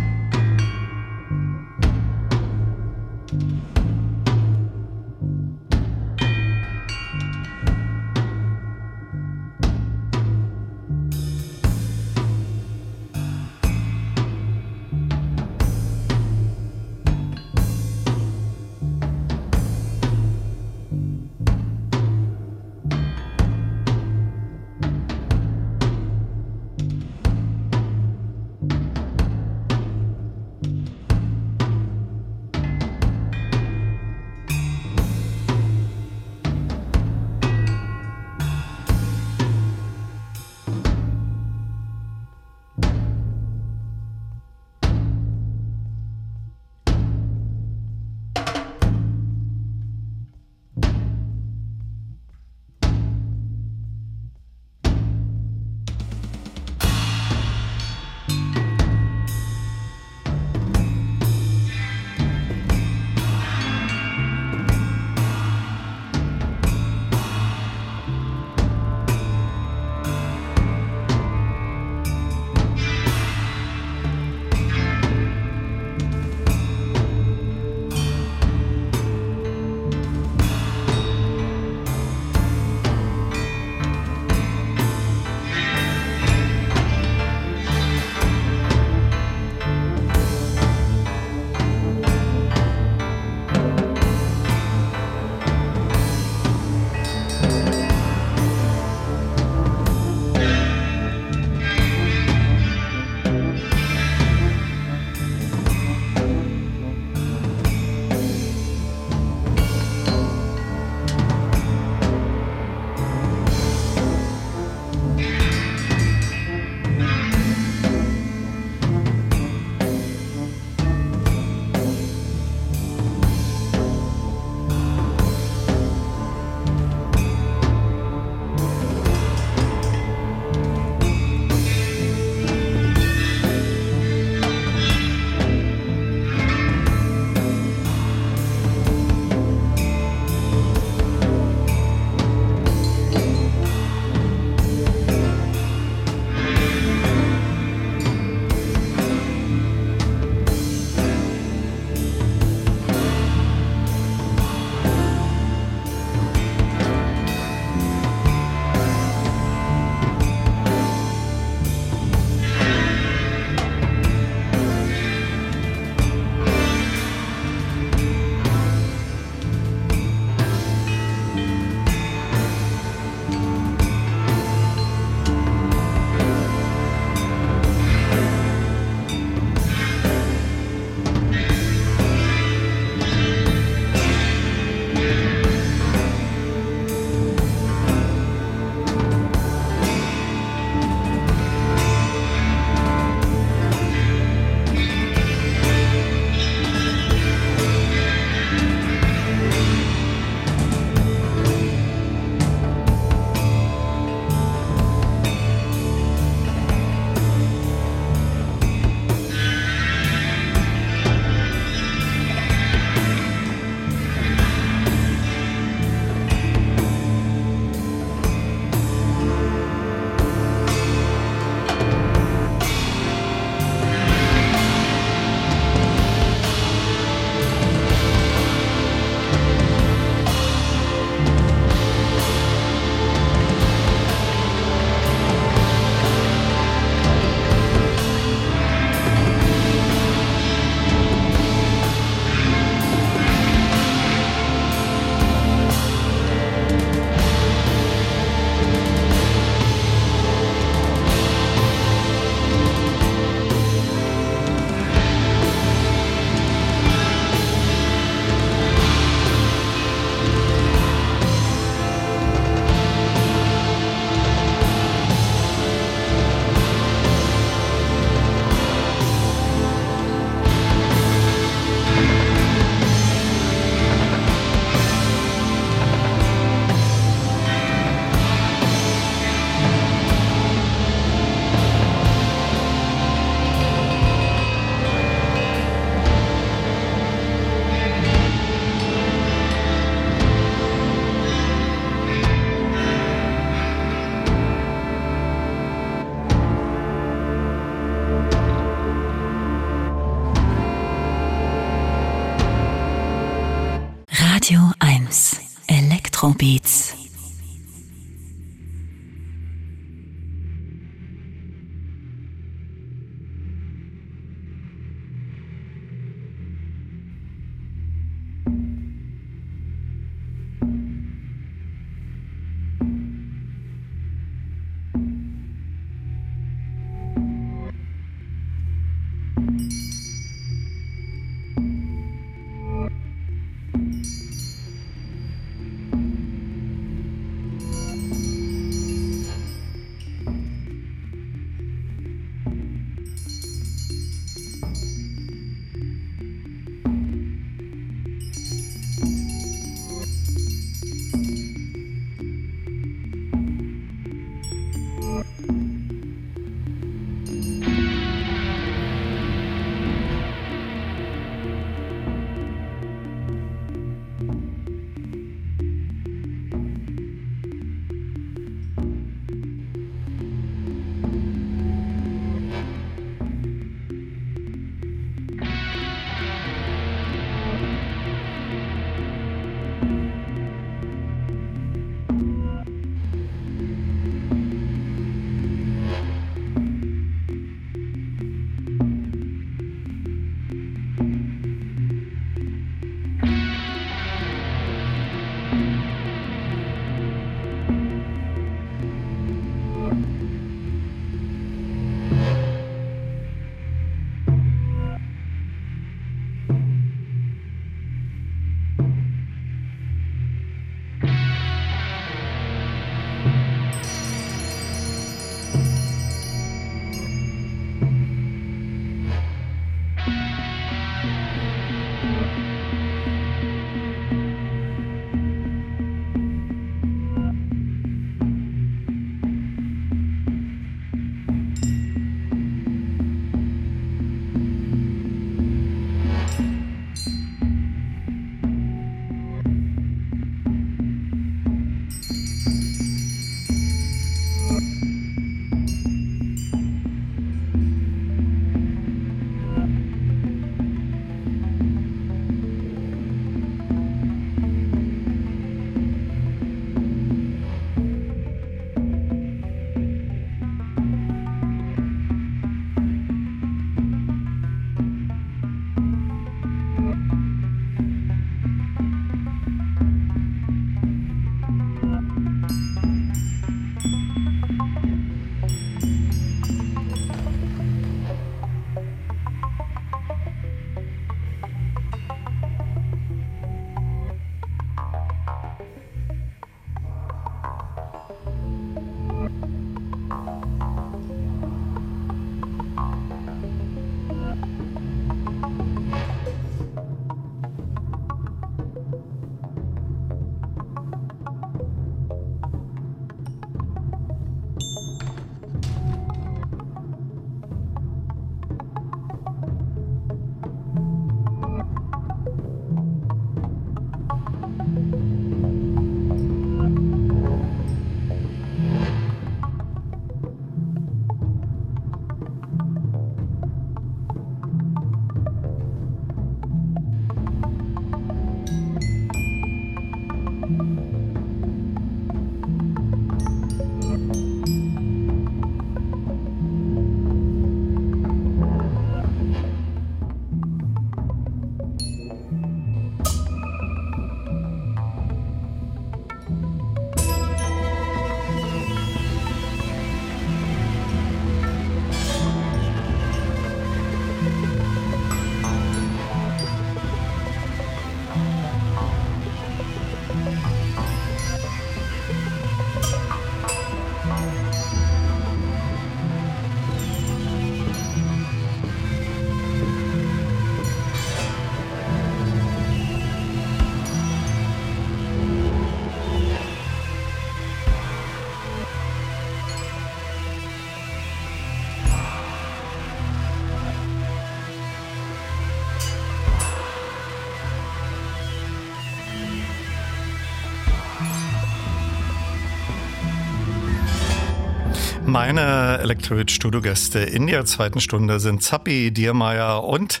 Meine Electroid-Studiogäste in der zweiten Stunde sind Zappi Diermeier und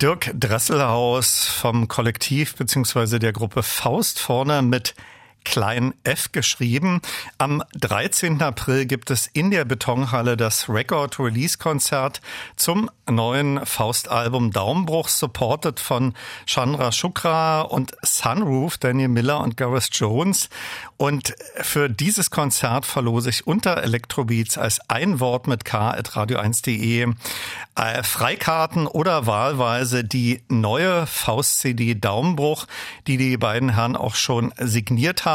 Dirk Dresselhaus vom Kollektiv bzw. der Gruppe Faust vorne mit klein f geschrieben. Am 13. April gibt es in der Betonhalle das Record Release Konzert zum neuen Faust-Album Daumenbruch, supported von Chandra Shukra und Sunroof, Daniel Miller und Gareth Jones. Und für dieses Konzert verlose ich unter Electrobeats als ein Wort mit K at radio1.de äh, Freikarten oder wahlweise die neue Faust-CD Daumenbruch, die die beiden Herren auch schon signiert haben.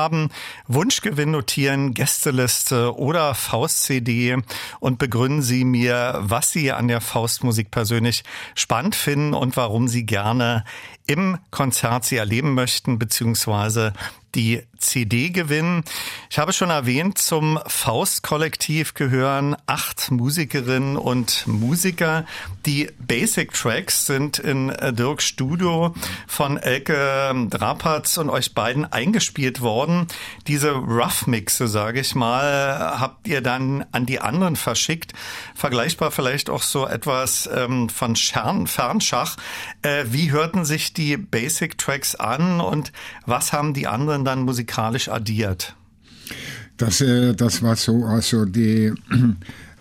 Wunschgewinn notieren, Gästeliste oder Faust-CD und begründen Sie mir, was Sie an der Faustmusik persönlich spannend finden und warum Sie gerne im Konzert sie erleben möchten, beziehungsweise die CD gewinnen. Ich habe schon erwähnt, zum Faust-Kollektiv gehören acht Musikerinnen und Musiker. Die Basic Tracks sind in Dirks Studio von Elke Drapatz und euch beiden eingespielt worden. Diese Rough Mixe, sage ich mal, habt ihr dann an die anderen verschickt. Vergleichbar vielleicht auch so etwas ähm, von Schern, Fernschach. Äh, wie hörten sich die Basic Tracks an und was haben die anderen dann musikalisch addiert? Das, äh, das war so, also die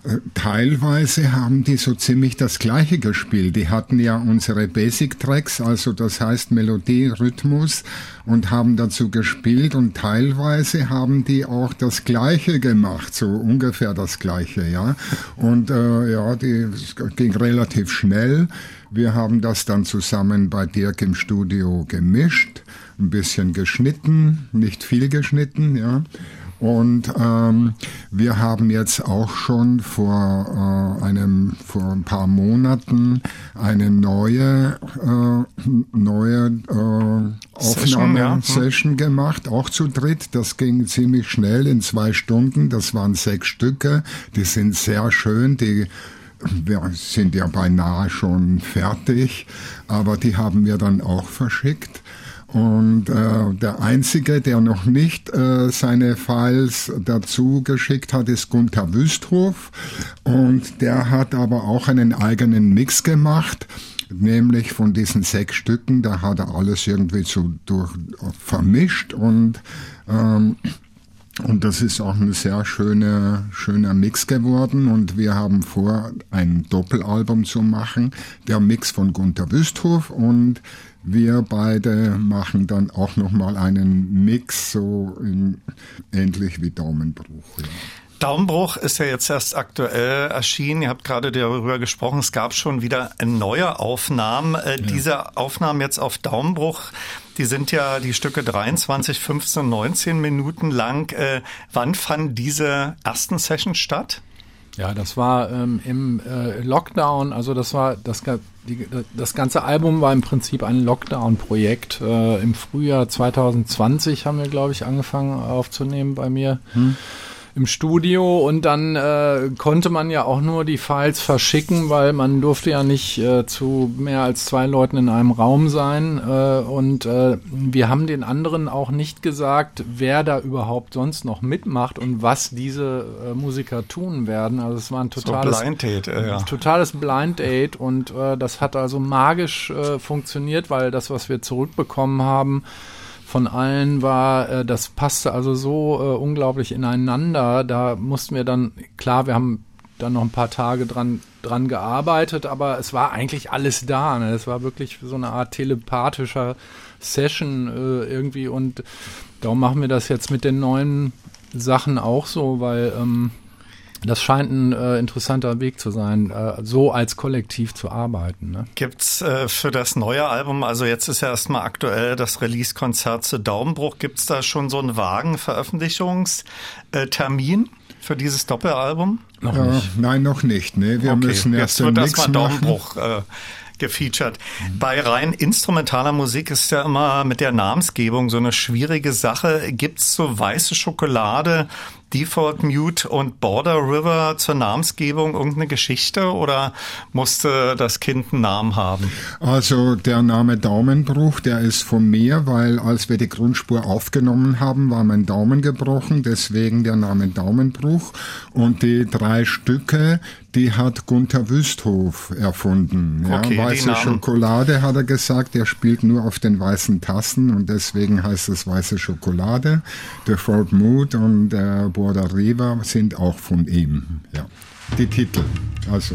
äh, teilweise haben die so ziemlich das gleiche gespielt. Die hatten ja unsere Basic Tracks, also das heißt Melodie, Rhythmus und haben dazu gespielt und teilweise haben die auch das gleiche gemacht, so ungefähr das gleiche, ja. Und äh, ja, die ging relativ schnell. Wir haben das dann zusammen bei Dirk im Studio gemischt, ein bisschen geschnitten, nicht viel geschnitten, ja. Und ähm, wir haben jetzt auch schon vor äh, einem vor ein paar Monaten eine neue äh, neue äh, Aufnahmesession ja. gemacht, auch zu dritt. Das ging ziemlich schnell in zwei Stunden. Das waren sechs Stücke. Die sind sehr schön. Die wir sind ja beinahe schon fertig, aber die haben wir dann auch verschickt. Und äh, der Einzige, der noch nicht äh, seine Files dazu geschickt hat, ist Gunther Wüsthof. Und der hat aber auch einen eigenen Mix gemacht nämlich von diesen sechs Stücken, da hat er alles irgendwie so durch vermischt und ähm, und das ist auch ein sehr schöner, schöner Mix geworden. Und wir haben vor, ein Doppelalbum zu machen. Der Mix von Gunter Wüsthof und wir beide machen dann auch nochmal einen Mix, so in, ähnlich wie Daumenbruch. Ja. Daumenbruch ist ja jetzt erst aktuell erschienen. Ihr habt gerade darüber gesprochen. Es gab schon wieder neue Aufnahmen. Äh, ja. Diese Aufnahmen jetzt auf Daumenbruch, die sind ja die Stücke 23, 15, 19 Minuten lang. Äh, wann fanden diese ersten Sessions statt? Ja, das war ähm, im äh, Lockdown, also das war das, die, das ganze Album war im Prinzip ein Lockdown-Projekt. Äh, Im Frühjahr 2020 haben wir, glaube ich, angefangen aufzunehmen bei mir. Hm im Studio und dann äh, konnte man ja auch nur die Files verschicken, weil man durfte ja nicht äh, zu mehr als zwei Leuten in einem Raum sein äh, und äh, wir haben den anderen auch nicht gesagt, wer da überhaupt sonst noch mitmacht und was diese äh, Musiker tun werden. Also es war ein totales so Blind Date, ja. totales Blind Date und äh, das hat also magisch funktioniert, weil das, was wir zurückbekommen haben, von allen war, äh, das passte also so äh, unglaublich ineinander. Da mussten wir dann, klar, wir haben dann noch ein paar Tage dran, dran gearbeitet, aber es war eigentlich alles da. Ne? Es war wirklich so eine Art telepathischer Session äh, irgendwie und darum machen wir das jetzt mit den neuen Sachen auch so, weil ähm, das scheint ein äh, interessanter Weg zu sein, äh, so als Kollektiv zu arbeiten. Ne? Gibt's äh, für das neue Album, also jetzt ist ja erstmal aktuell das Release-Konzert zu Daumenbruch, gibt's da schon so einen vagen Veröffentlichungstermin für dieses Doppelalbum? Noch nicht. Nein, noch nicht. Nee, wir okay. müssen erst jetzt wird erstmal Daumenbruch äh, gefeatured. Mhm. Bei rein instrumentaler Musik ist ja immer mit der Namensgebung so eine schwierige Sache. Gibt's so weiße Schokolade, Default Mute und Border River zur Namensgebung irgendeine Geschichte oder musste das Kind einen Namen haben? Also der Name Daumenbruch, der ist von mir, weil als wir die Grundspur aufgenommen haben, war mein Daumen gebrochen, deswegen der Name Daumenbruch. Und die drei Stücke, die hat Gunther Wüsthof erfunden. Ja, okay, weiße Schokolade hat er gesagt, der spielt nur auf den weißen Tassen und deswegen heißt es weiße Schokolade. Der Fort Mood und der Border River sind auch von ihm. Ja. Die Titel. Also.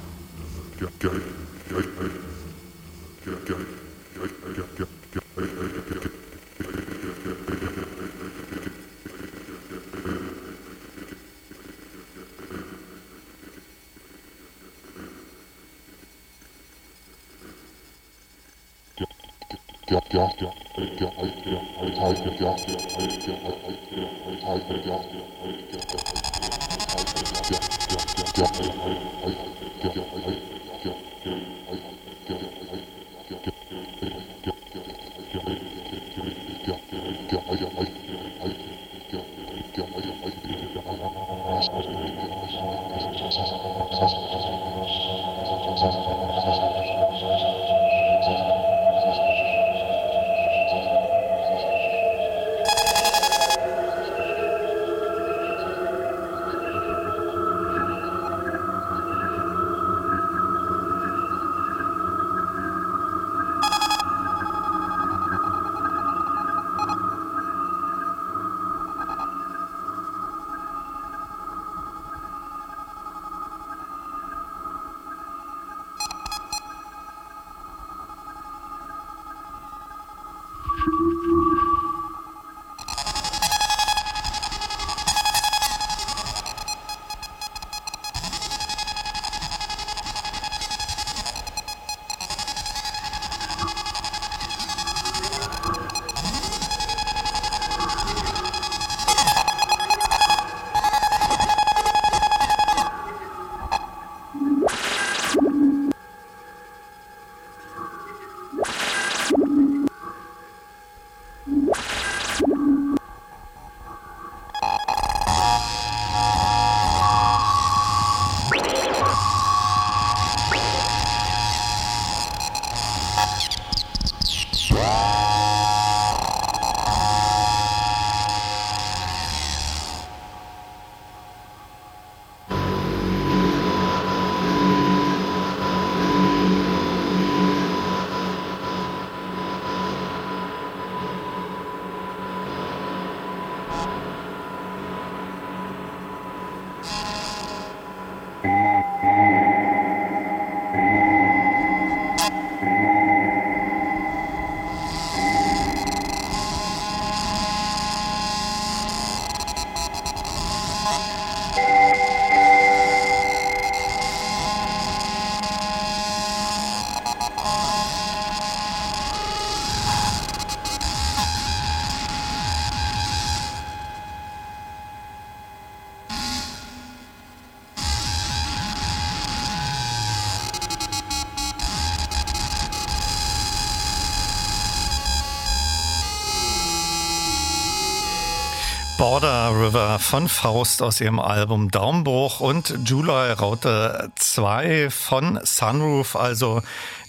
Border River von Faust aus ihrem Album Daumenbruch. Und July Raute 2 von Sunroof, also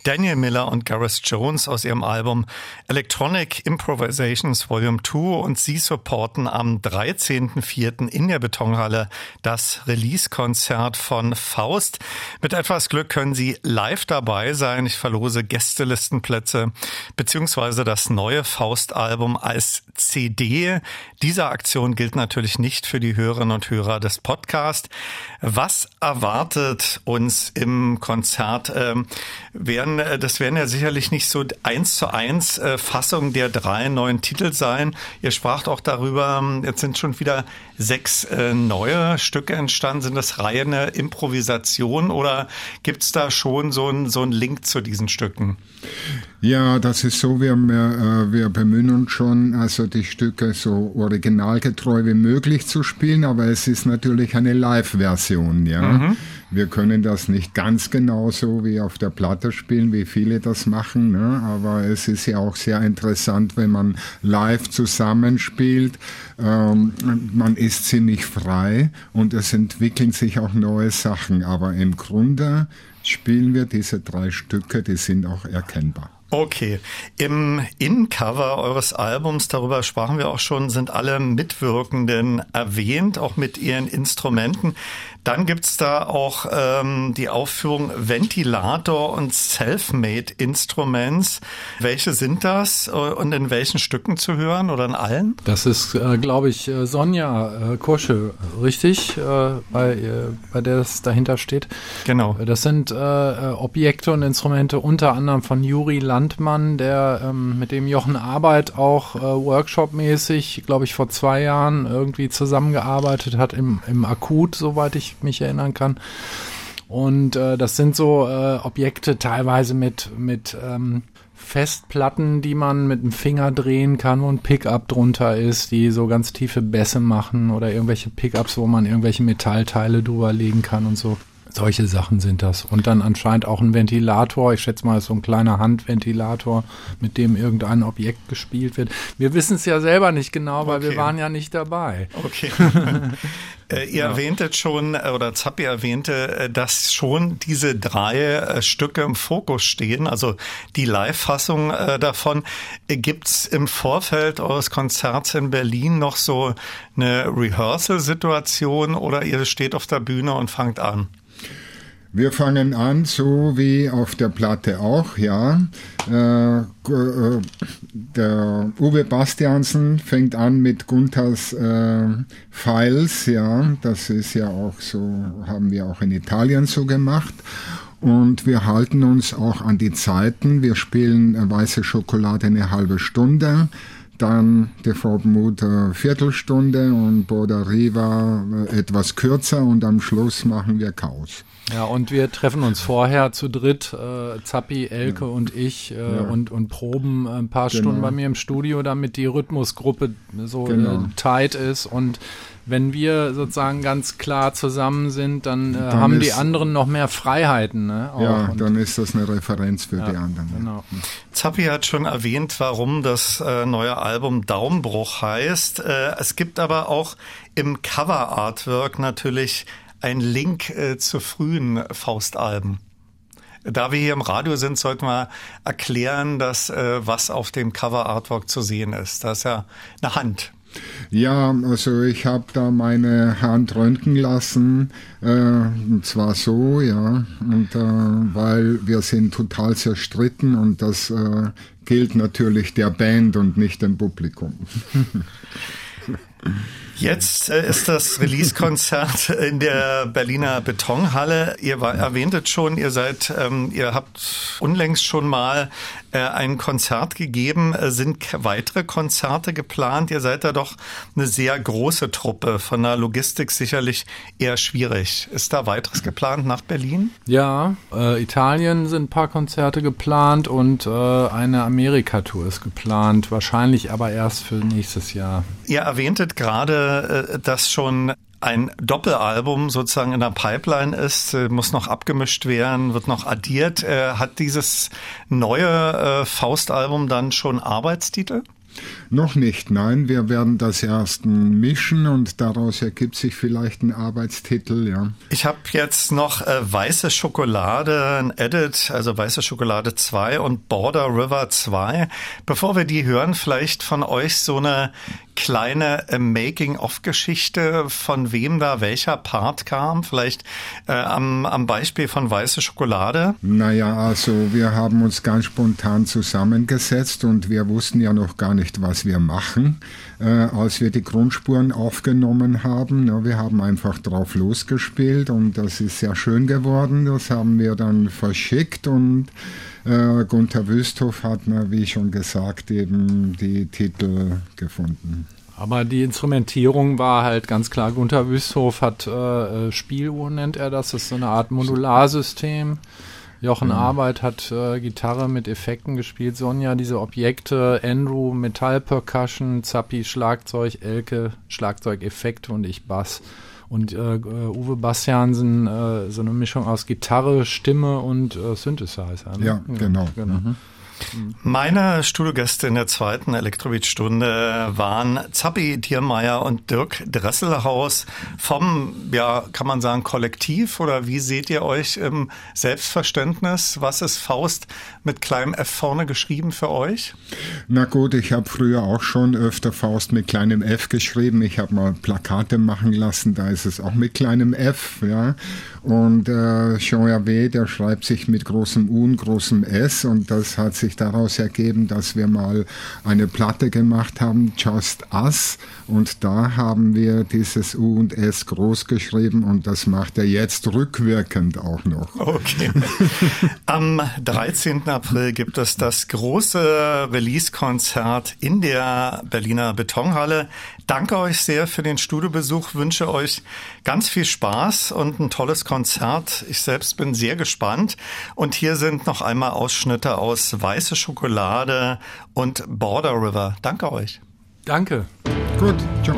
Daniel Miller und Gareth Jones aus ihrem Album Electronic Improvisations Volume 2 und sie supporten am 13.04. in der Betonhalle das Release-Konzert von Faust. Mit etwas Glück können Sie live dabei sein. Ich verlose Gästelistenplätze beziehungsweise das neue Faust-Album als CD. Diese Aktion gilt natürlich nicht für die Hörerinnen und Hörer des Podcasts. Was erwartet uns im Konzert? Ähm, werden, äh, das werden ja sicherlich nicht so eins zu eins äh, Fassungen der drei neuen Titel sein. Ihr spracht auch darüber, ähm, jetzt sind schon wieder sechs äh, neue Stücke entstanden. Sind das reine Improvisation oder gibt es da schon so ein, so Link zu diesen Stücken? Ja, das ist so, wir, wir, wir bemühen uns schon, also die Stücke so originalgetreu wie möglich zu spielen, aber es ist natürlich eine Live-Version, ja. Mhm. Wir können das nicht ganz genauso wie auf der Platte spielen, wie viele das machen, ne? aber es ist ja auch sehr interessant, wenn man live zusammenspielt. Ähm, man ist ziemlich frei und es entwickeln sich auch neue Sachen, aber im Grunde spielen wir diese drei Stücke, die sind auch erkennbar. Okay. Im In-Cover eures Albums, darüber sprachen wir auch schon, sind alle Mitwirkenden erwähnt, auch mit ihren Instrumenten. Dann gibt's da auch ähm, die Aufführung Ventilator und Self-Made Instruments. Welche sind das äh, und in welchen Stücken zu hören oder in allen? Das ist, äh, glaube ich, äh, Sonja äh, Kursche, richtig, äh, bei, äh, bei der das dahinter steht. Genau. Das sind äh, äh, Objekte und Instrumente unter anderem von Juri Landmann, der ähm, mit dem Jochen Arbeit auch äh, Workshop-mäßig, glaube ich, vor zwei Jahren irgendwie zusammengearbeitet hat im, im Akut, soweit ich mich erinnern kann. Und äh, das sind so äh, Objekte teilweise mit, mit ähm, Festplatten, die man mit dem Finger drehen kann, wo ein Pickup drunter ist, die so ganz tiefe Bässe machen oder irgendwelche Pickups, wo man irgendwelche Metallteile drüber legen kann und so. Solche Sachen sind das. Und dann anscheinend auch ein Ventilator. Ich schätze mal, so ein kleiner Handventilator, mit dem irgendein Objekt gespielt wird. Wir wissen es ja selber nicht genau, weil Okay. wir waren ja nicht dabei. Okay. Äh, ihr erwähntet schon, äh, oder Zappi erwähnte, äh, dass schon diese drei äh, Stücke im Fokus stehen, also die Live-Fassung äh, davon. Äh, Gibt's im Vorfeld eures Konzerts in Berlin noch so eine Rehearsal-Situation oder ihr steht auf der Bühne und fangt an? Wir fangen an, so wie auf der Platte auch, ja. Äh, äh, der Uwe Bastiansen fängt an mit Gunthers äh, Files, ja. Das ist ja auch so, haben wir auch in Italien so gemacht. Und wir halten uns auch an die Zeiten. Wir spielen äh, Weiße Schokolade eine halbe Stunde. Dann die Mut äh, Viertelstunde und Boda Riva äh, etwas kürzer und am Schluss machen wir Chaos. Ja, und wir treffen uns vorher zu dritt, äh, Zappi, Elke und ich, äh, Ja. und, und proben ein paar Genau. Stunden bei mir im Studio, damit die Rhythmusgruppe so Genau. äh, tight ist. Und wenn wir sozusagen ganz klar zusammen sind, dann, äh, Dann haben die ist- anderen noch mehr Freiheiten. Ne? Auch. Ja, und, dann ist das eine Referenz für ja, die anderen. ja. Genau. Zappi hat schon erwähnt, warum das äh, neue Album Daumenbruch heißt. Äh, es gibt aber auch im Cover-Artwork natürlich einen Link äh, zu frühen Faustalben. Da wir hier im Radio sind, sollten wir erklären, dass äh, was auf dem Cover-Artwork zu sehen ist. Das ist ja eine Hand. Ja, also ich habe da meine Hand röntgen lassen, äh, und zwar so, ja, und äh, weil wir sind total zerstritten und das äh, gilt natürlich der Band und nicht dem Publikum. Jetzt äh, ist das Release-Konzert in der Berliner Betonhalle. Ihr war, erwähntet schon, ihr seid, ähm, ihr habt unlängst schon mal äh, ein Konzert gegeben. Äh, sind weitere Konzerte geplant? Ihr seid da doch eine sehr große Truppe. Von der Logistik sicherlich eher schwierig. Ist da weiteres geplant nach Berlin? Ja, äh, Italien sind ein paar Konzerte geplant und äh, eine Amerika-Tour ist geplant, wahrscheinlich aber erst für nächstes Jahr. Ihr erwähntet gerade, äh, dass schon ein Doppelalbum sozusagen in der Pipeline ist, äh, muss noch abgemischt werden, wird noch addiert. Äh, Hat dieses neue Faustalbum dann schon Arbeitstitel? Noch nicht, nein, wir werden das erst mischen und daraus ergibt sich vielleicht ein Arbeitstitel, ja. Ich habe jetzt noch äh, Weiße Schokolade, ein Edit, also Weiße Schokolade 2 und Border River 2. Bevor wir die hören, vielleicht von euch so eine kleine äh, Making-of-Geschichte, von wem da welcher Part kam. Vielleicht äh, am, am Beispiel von Weiße Schokolade. Naja, also wir haben uns ganz spontan zusammengesetzt und wir wussten ja noch gar nicht, was wir machen, äh, als wir die Grundspuren aufgenommen haben. Ja, wir haben einfach drauf losgespielt und das ist sehr schön geworden. Das haben wir dann verschickt und äh, Gunther Wüsthof hat, na, wie schon gesagt, eben die Titel gefunden. Aber die Instrumentierung war halt ganz klar. Gunther Wüsthof hat äh, äh, Spieluhr, nennt er das. Das ist so eine Art Modularsystem. Jochen Arbeit hat äh, Gitarre mit Effekten gespielt. Sonja diese Objekte. Andrew Metallpercussion. Zappi Schlagzeug. Elke Schlagzeugeffekte und ich Bass. Und äh, Uwe Bastiansen, äh, so eine Mischung aus Gitarre, Stimme und äh, Synthesizer. Ne? Ja, genau. genau. Mhm. Meine Studiogäste in der zweiten Elektrobeat-Stunde waren Zappi Diermeier und Dirk Dresselhaus vom, ja, kann man sagen, Kollektiv oder wie seht ihr euch im Selbstverständnis? Was ist Faust mit kleinem F vorne geschrieben für euch? Na gut, ich habe früher auch schon öfter Faust mit kleinem F geschrieben. Ich habe mal Plakate machen lassen, da ist es auch mit kleinem F, ja. Und äh, Jean Hervé, der schreibt sich mit großem U und großem S und das hat sich daraus ergeben, dass wir mal eine Platte gemacht haben, Just Us und da haben wir dieses U und S groß geschrieben und das macht er jetzt rückwirkend auch noch. Okay. Am 13. April gibt es das große Release-Konzert in der Berliner Betonhalle. Danke euch sehr für den Studiobesuch, wünsche euch ganz viel Spaß und ein tolles Konzert. Ich selbst bin sehr gespannt. Und hier sind noch einmal Ausschnitte aus Weiße Schokolade und Border River. Danke euch. Danke. Gut, ciao.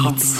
Elektrobeats.